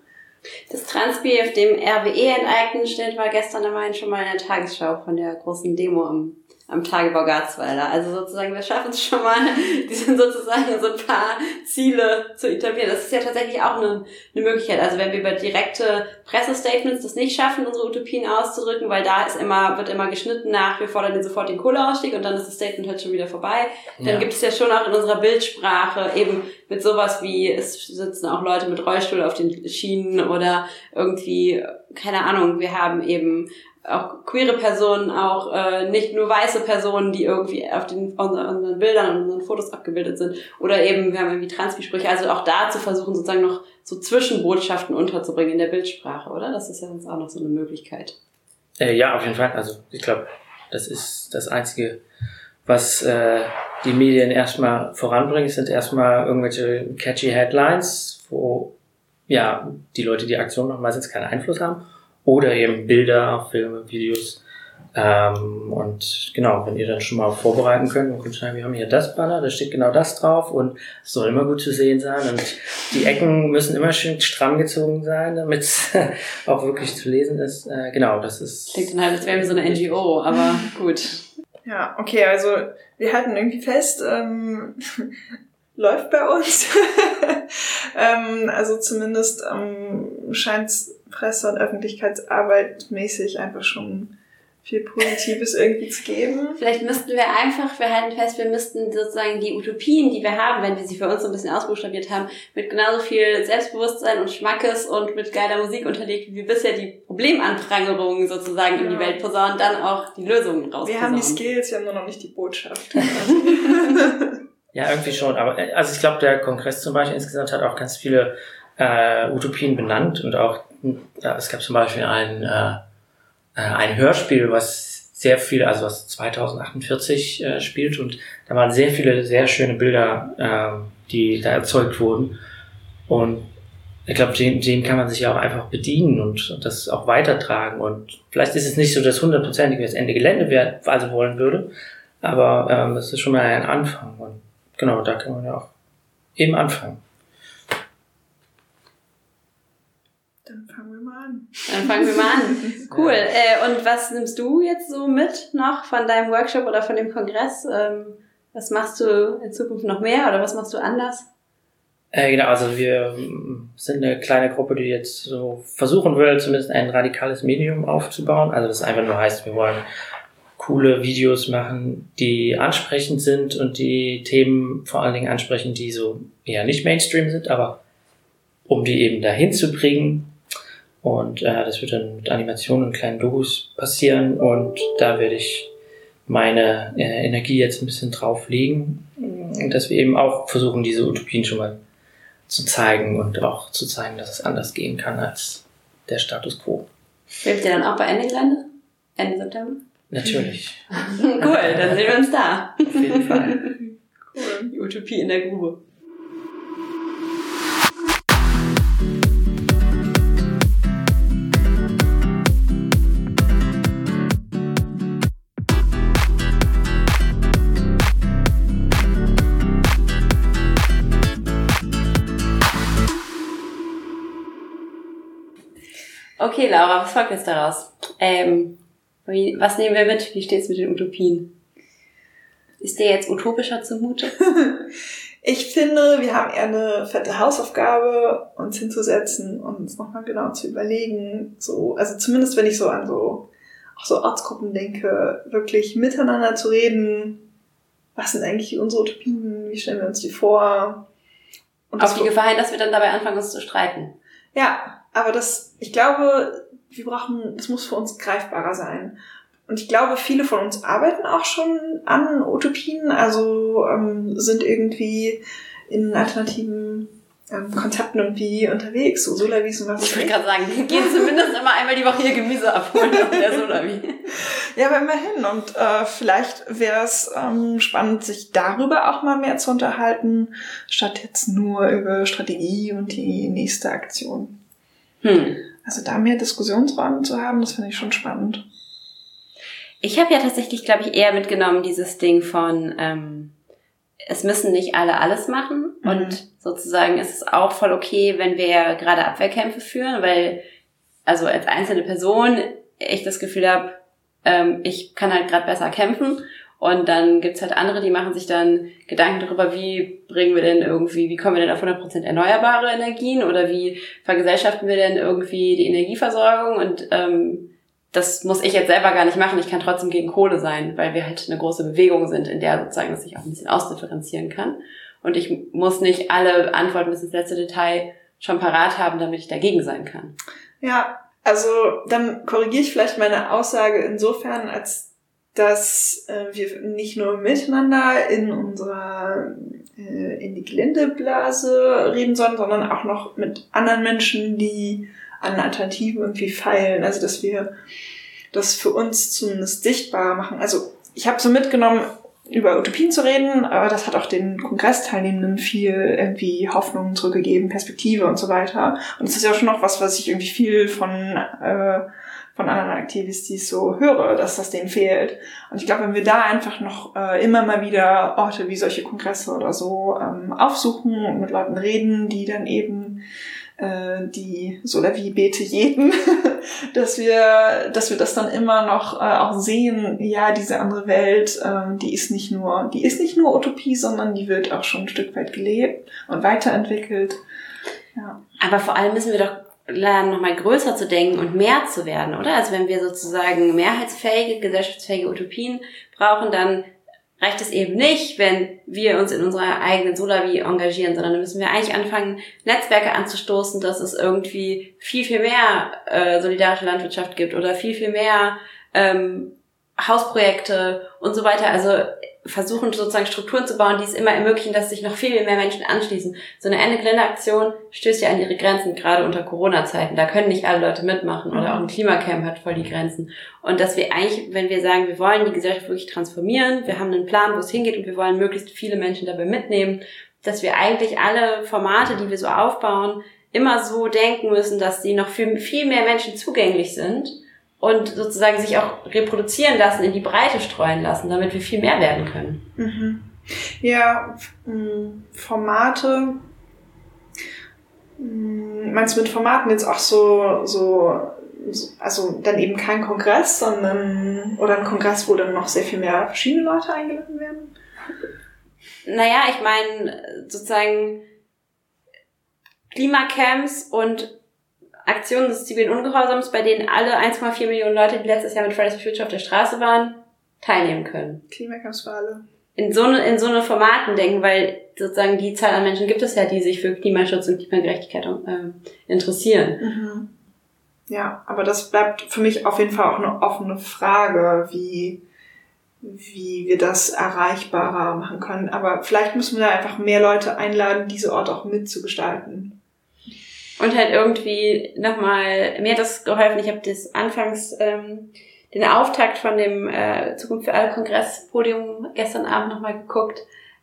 Das Transpi, auf dem RWE enteignen steht, war gestern immerhin schon mal in der Tagesschau von der großen Demo am, am Tagebau Garzweiler. Also sozusagen, wir schaffen es schon mal, die sind sozusagen so ein paar Ziele zu etablieren. Das ist ja tatsächlich auch eine, eine Möglichkeit. Also wenn wir über direkte Pressestatements das nicht schaffen, unsere Utopien auszudrücken, weil da ist immer, wird immer geschnitten nach, wir fordern sofort den Kohleausstieg und dann ist das Statement halt schon wieder vorbei. Dann Ja. gibt es ja schon auch in unserer Bildsprache eben mit sowas wie, es sitzen auch Leute mit Rollstuhl auf den Schienen oder irgendwie, keine Ahnung, wir haben eben auch queere Personen, auch äh, nicht nur weiße Personen, die irgendwie auf den unseren, Bildern und unseren Fotos abgebildet sind. Oder eben, wir haben irgendwie Transgespräche, also auch da zu versuchen, sozusagen noch so Zwischenbotschaften unterzubringen in der Bildsprache, oder? Das ist ja sonst auch noch so eine Möglichkeit. Äh, ja, auf jeden Fall. Also ich glaube, das ist das Einzige, was äh, die Medien erstmal voranbringen, sind erstmal irgendwelche catchy Headlines, wo ja die Leute die Aktion noch meistens keinen Einfluss haben. Oder eben Bilder, Filme, Videos. Ähm, und genau, wenn ihr dann schon mal vorbereiten könnt und könnt sagen, wir haben hier das Banner, da steht genau das drauf und es soll immer gut zu sehen sein und die Ecken müssen immer schön stramm gezogen sein, damit es auch wirklich zu lesen ist. Äh, genau, das ist. Klingt dann halt, als wären wir so eine NGO, aber gut. Ja, okay, also wir halten irgendwie fest, ähm, läuft bei uns. ähm, also zumindest ähm, scheint Presse- und Öffentlichkeitsarbeit mäßig einfach schon viel Positives irgendwie zu geben. Vielleicht müssten wir einfach, wir halten fest, wir müssten sozusagen die Utopien, die wir haben, wenn wir sie für uns so ein bisschen ausbuchstabiert haben, mit genauso viel Selbstbewusstsein und Schmackes und mit geiler Musik unterlegt, wie wir bisher die Problemanprangerungen sozusagen in die. Welt posaunen, dann auch die Lösungen raus. Wir haben die Skills, wir haben nur noch nicht die Botschaft. Ja, irgendwie schon. Aber äh, also ich glaube, der Kongress zum Beispiel insgesamt hat auch ganz viele äh, Utopien benannt und auch ja, es gab zum Beispiel ein, äh, äh, ein Hörspiel, was sehr viel, also was 2048 äh, spielt und da waren sehr viele sehr schöne Bilder, äh, die da erzeugt wurden und ich glaube, dem, dem kann man sich ja auch einfach bedienen und, das auch weitertragen und vielleicht ist es nicht so das hundertprozentige das Ende Gelände wäre, also wollen würde, aber ähm, das ist schon mal ein Anfang und genau, da kann man ja auch eben anfangen. Dann fangen wir mal an. Dann fangen wir mal an. Cool. Äh, und was nimmst du jetzt so mit noch von deinem Workshop oder von dem Kongress? Ähm, was machst du in Zukunft noch mehr oder was machst du anders? Äh, genau, also wir ähm, sind eine kleine Gruppe, die jetzt so versuchen will, zumindest ein radikales Medium aufzubauen. Also das einfach nur heißt, wir wollen coole Videos machen, die ansprechend sind und die Themen vor allen Dingen ansprechen, die so eher nicht Mainstream sind, aber um die eben dahin zu bringen. Und äh, das wird dann mit Animationen und kleinen Dokus passieren und da werde ich meine äh, Energie jetzt ein bisschen drauf legen, dass wir eben auch versuchen, diese Utopien schon mal zu zeigen und auch zu zeigen, dass es anders gehen kann als der Status quo. Hilft ihr dann auch bei Ende Gelände? Ende September? Natürlich. cool, dann sehen wir uns da. Auf jeden Fall. Cool. Die Utopie in der Grube. Okay, Laura, was folgt jetzt daraus? Ähm, wie, was nehmen wir mit? Wie steht's mit den Utopien? Ist der jetzt utopischer zumute? Ich finde, wir haben eher eine fette Hausaufgabe, uns hinzusetzen und uns nochmal genau zu überlegen, so, also zumindest wenn ich so an so, auch so Ortsgruppen denke, wirklich miteinander zu reden, was sind eigentlich unsere Utopien, wie stellen wir uns die vor? Und Auf die Gefahr hin, dass wir dann dabei anfangen, uns zu streiten. Ja, aber das, ich glaube, wir brauchen, das muss für uns greifbarer sein. Und ich glaube, viele von uns arbeiten auch schon an Utopien, also ähm, sind irgendwie in alternativen ähm, Konzepten irgendwie unterwegs, so Solavis und was Ich wollte gerade sagen, wir gehen zumindest immer einmal die Woche hier Gemüse abholen auf der Solavi. Ja, aber immerhin. Und äh, vielleicht wäre es ähm, spannend, sich darüber auch mal mehr zu unterhalten, statt jetzt nur über Strategie und die nächste Aktion. Hm. Also da mehr Diskussionsräume zu haben, das finde ich schon spannend. Ich habe ja tatsächlich, glaube ich, eher mitgenommen dieses Ding von, ähm, es müssen nicht alle alles machen Mhm. und sozusagen ist es auch voll okay, wenn wir gerade Abwehrkämpfe führen, weil also als einzelne Person ich das Gefühl habe, ähm, ich kann halt gerade besser kämpfen und dann gibt's halt andere, die machen sich dann Gedanken darüber, wie bringen wir denn irgendwie, wie kommen wir denn auf 100% erneuerbare Energien oder wie vergesellschaften wir denn irgendwie die Energieversorgung und ähm, das muss ich jetzt selber gar nicht machen. Ich kann trotzdem gegen Kohle sein, weil wir halt eine große Bewegung sind, in der sozusagen das sich auch ein bisschen ausdifferenzieren kann. Und ich muss nicht alle Antworten bis ins letzte Detail schon parat haben, damit ich dagegen sein kann. Ja, also dann korrigiere ich vielleicht meine Aussage insofern, als dass äh, wir nicht nur miteinander in unserer äh, in die Geländeblase reden sollen, sondern auch noch mit anderen Menschen, die an Alternativen irgendwie feilen. Also dass wir das für uns zumindest sichtbar machen. Also ich habe so mitgenommen, über Utopien zu reden, aber das hat auch den Kongressteilnehmenden viel irgendwie Hoffnung zurückgegeben, Perspektive und so weiter. Und das ist ja schon noch was, was ich irgendwie viel von äh, von anderen Aktivistis so höre, dass das denen fehlt. Und ich glaube, wenn wir da einfach noch äh, immer mal wieder Orte wie solche Kongresse oder so ähm, aufsuchen und mit Leuten reden, die dann eben äh, die Solavi bete jeden, dass wir, dass wir das dann immer noch äh, auch sehen, ja, diese andere Welt, ähm, die ist nicht nur, die ist nicht nur Utopie, sondern die wird auch schon ein Stück weit gelebt und weiterentwickelt. Ja. Aber vor allem müssen wir doch lernen, nochmal größer zu denken und mehr zu werden, oder? Also wenn wir sozusagen mehrheitsfähige, gesellschaftsfähige Utopien brauchen, dann reicht es eben nicht, wenn wir uns in unserer eigenen Solavi engagieren, sondern dann müssen wir eigentlich anfangen, Netzwerke anzustoßen, dass es irgendwie viel, viel mehr äh, solidarische Landwirtschaft gibt oder viel, viel mehr ähm, Hausprojekte und so weiter. Also versuchen sozusagen Strukturen zu bauen, die es immer ermöglichen, dass sich noch viel mehr Menschen anschließen. So eine Ende-Gelände-Aktion stößt ja an ihre Grenzen, gerade unter Corona-Zeiten. Da können nicht alle Leute mitmachen oder auch ein Klimacamp hat voll die Grenzen. Und dass wir eigentlich, wenn wir sagen, wir wollen die Gesellschaft wirklich transformieren, wir haben einen Plan, wo es hingeht und wir wollen möglichst viele Menschen dabei mitnehmen, dass wir eigentlich alle Formate, die wir so aufbauen, immer so denken müssen, dass sie noch für viel mehr Menschen zugänglich sind und sozusagen sich auch reproduzieren lassen, in die Breite streuen lassen, damit wir viel mehr werden können. Mhm. Ja, Formate. Meinst du mit Formaten jetzt auch so, so, so, also dann eben kein Kongress, sondern oder ein Kongress, wo dann noch sehr viel mehr verschiedene Leute eingeladen werden? Naja, ich meine, sozusagen, Klimacamps und Aktionen des zivilen Ungehorsams, bei denen alle 1,4 Millionen Leute, die letztes Jahr mit Fridays for Future auf der Straße waren, teilnehmen können. Klimacamps für alle. In so eine, in so eine Formaten denken, weil sozusagen die Zahl an Menschen gibt es ja, die sich für Klimaschutz und Klimagerechtigkeit äh, interessieren. Mhm. Ja, aber das bleibt für mich auf jeden Fall auch eine offene Frage, wie, wie wir das erreichbarer machen können. Aber vielleicht müssen wir da einfach mehr Leute einladen, diese Ort auch mitzugestalten. Und halt irgendwie nochmal, mir hat das geholfen, ich habe das anfangs ähm, den Auftakt von dem äh, Zukunft für alle Kongresspodium gestern Abend nochmal geguckt,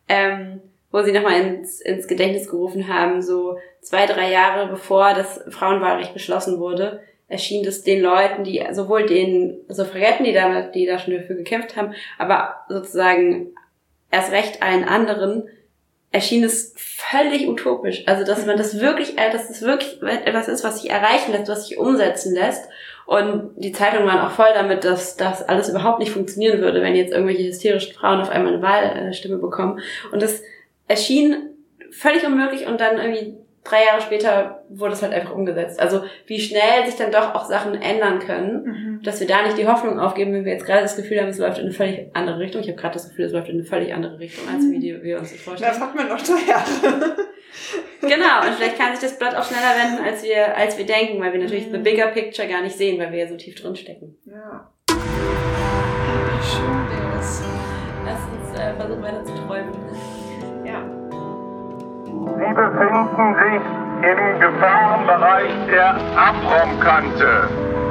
ähm, wo sie nochmal ins, ins Gedächtnis gerufen haben, so zwei, drei Jahre bevor das Frauenwahlrecht beschlossen wurde, erschien das den Leuten, die sowohl den Suffragetten, die da, die da schon dafür gekämpft haben, aber sozusagen erst recht allen anderen, erschien es völlig utopisch. Also, dass man das wirklich, äh, dass das wirklich etwas ist, was sich erreichen lässt, was sich umsetzen lässt. Und die Zeitungen waren auch voll damit, dass das alles überhaupt nicht funktionieren würde, wenn jetzt irgendwelche hysterischen Frauen auf einmal eine Wahlstimme bekommen. Und das erschien völlig unmöglich und dann irgendwie drei Jahre später wurde es halt einfach umgesetzt. Also wie schnell sich dann doch auch Sachen ändern können, mhm. dass wir da nicht die Hoffnung aufgeben, wenn wir jetzt gerade das Gefühl haben, es läuft in eine völlig andere Richtung. Ich habe gerade das Gefühl, es läuft in eine völlig andere Richtung, als wie die, wir uns das vorstellen. Das hat man noch drei Jahre. genau, und vielleicht kann sich das Blatt auch schneller wenden, als wir, als wir denken, weil wir natürlich mhm. the bigger picture gar nicht sehen, weil wir ja so tief drin stecken. Ja. Wie schön ist. Lass uns äh, versuchen weiter zu. Sie befinden sich im Gefahrenbereich der Abraumkante.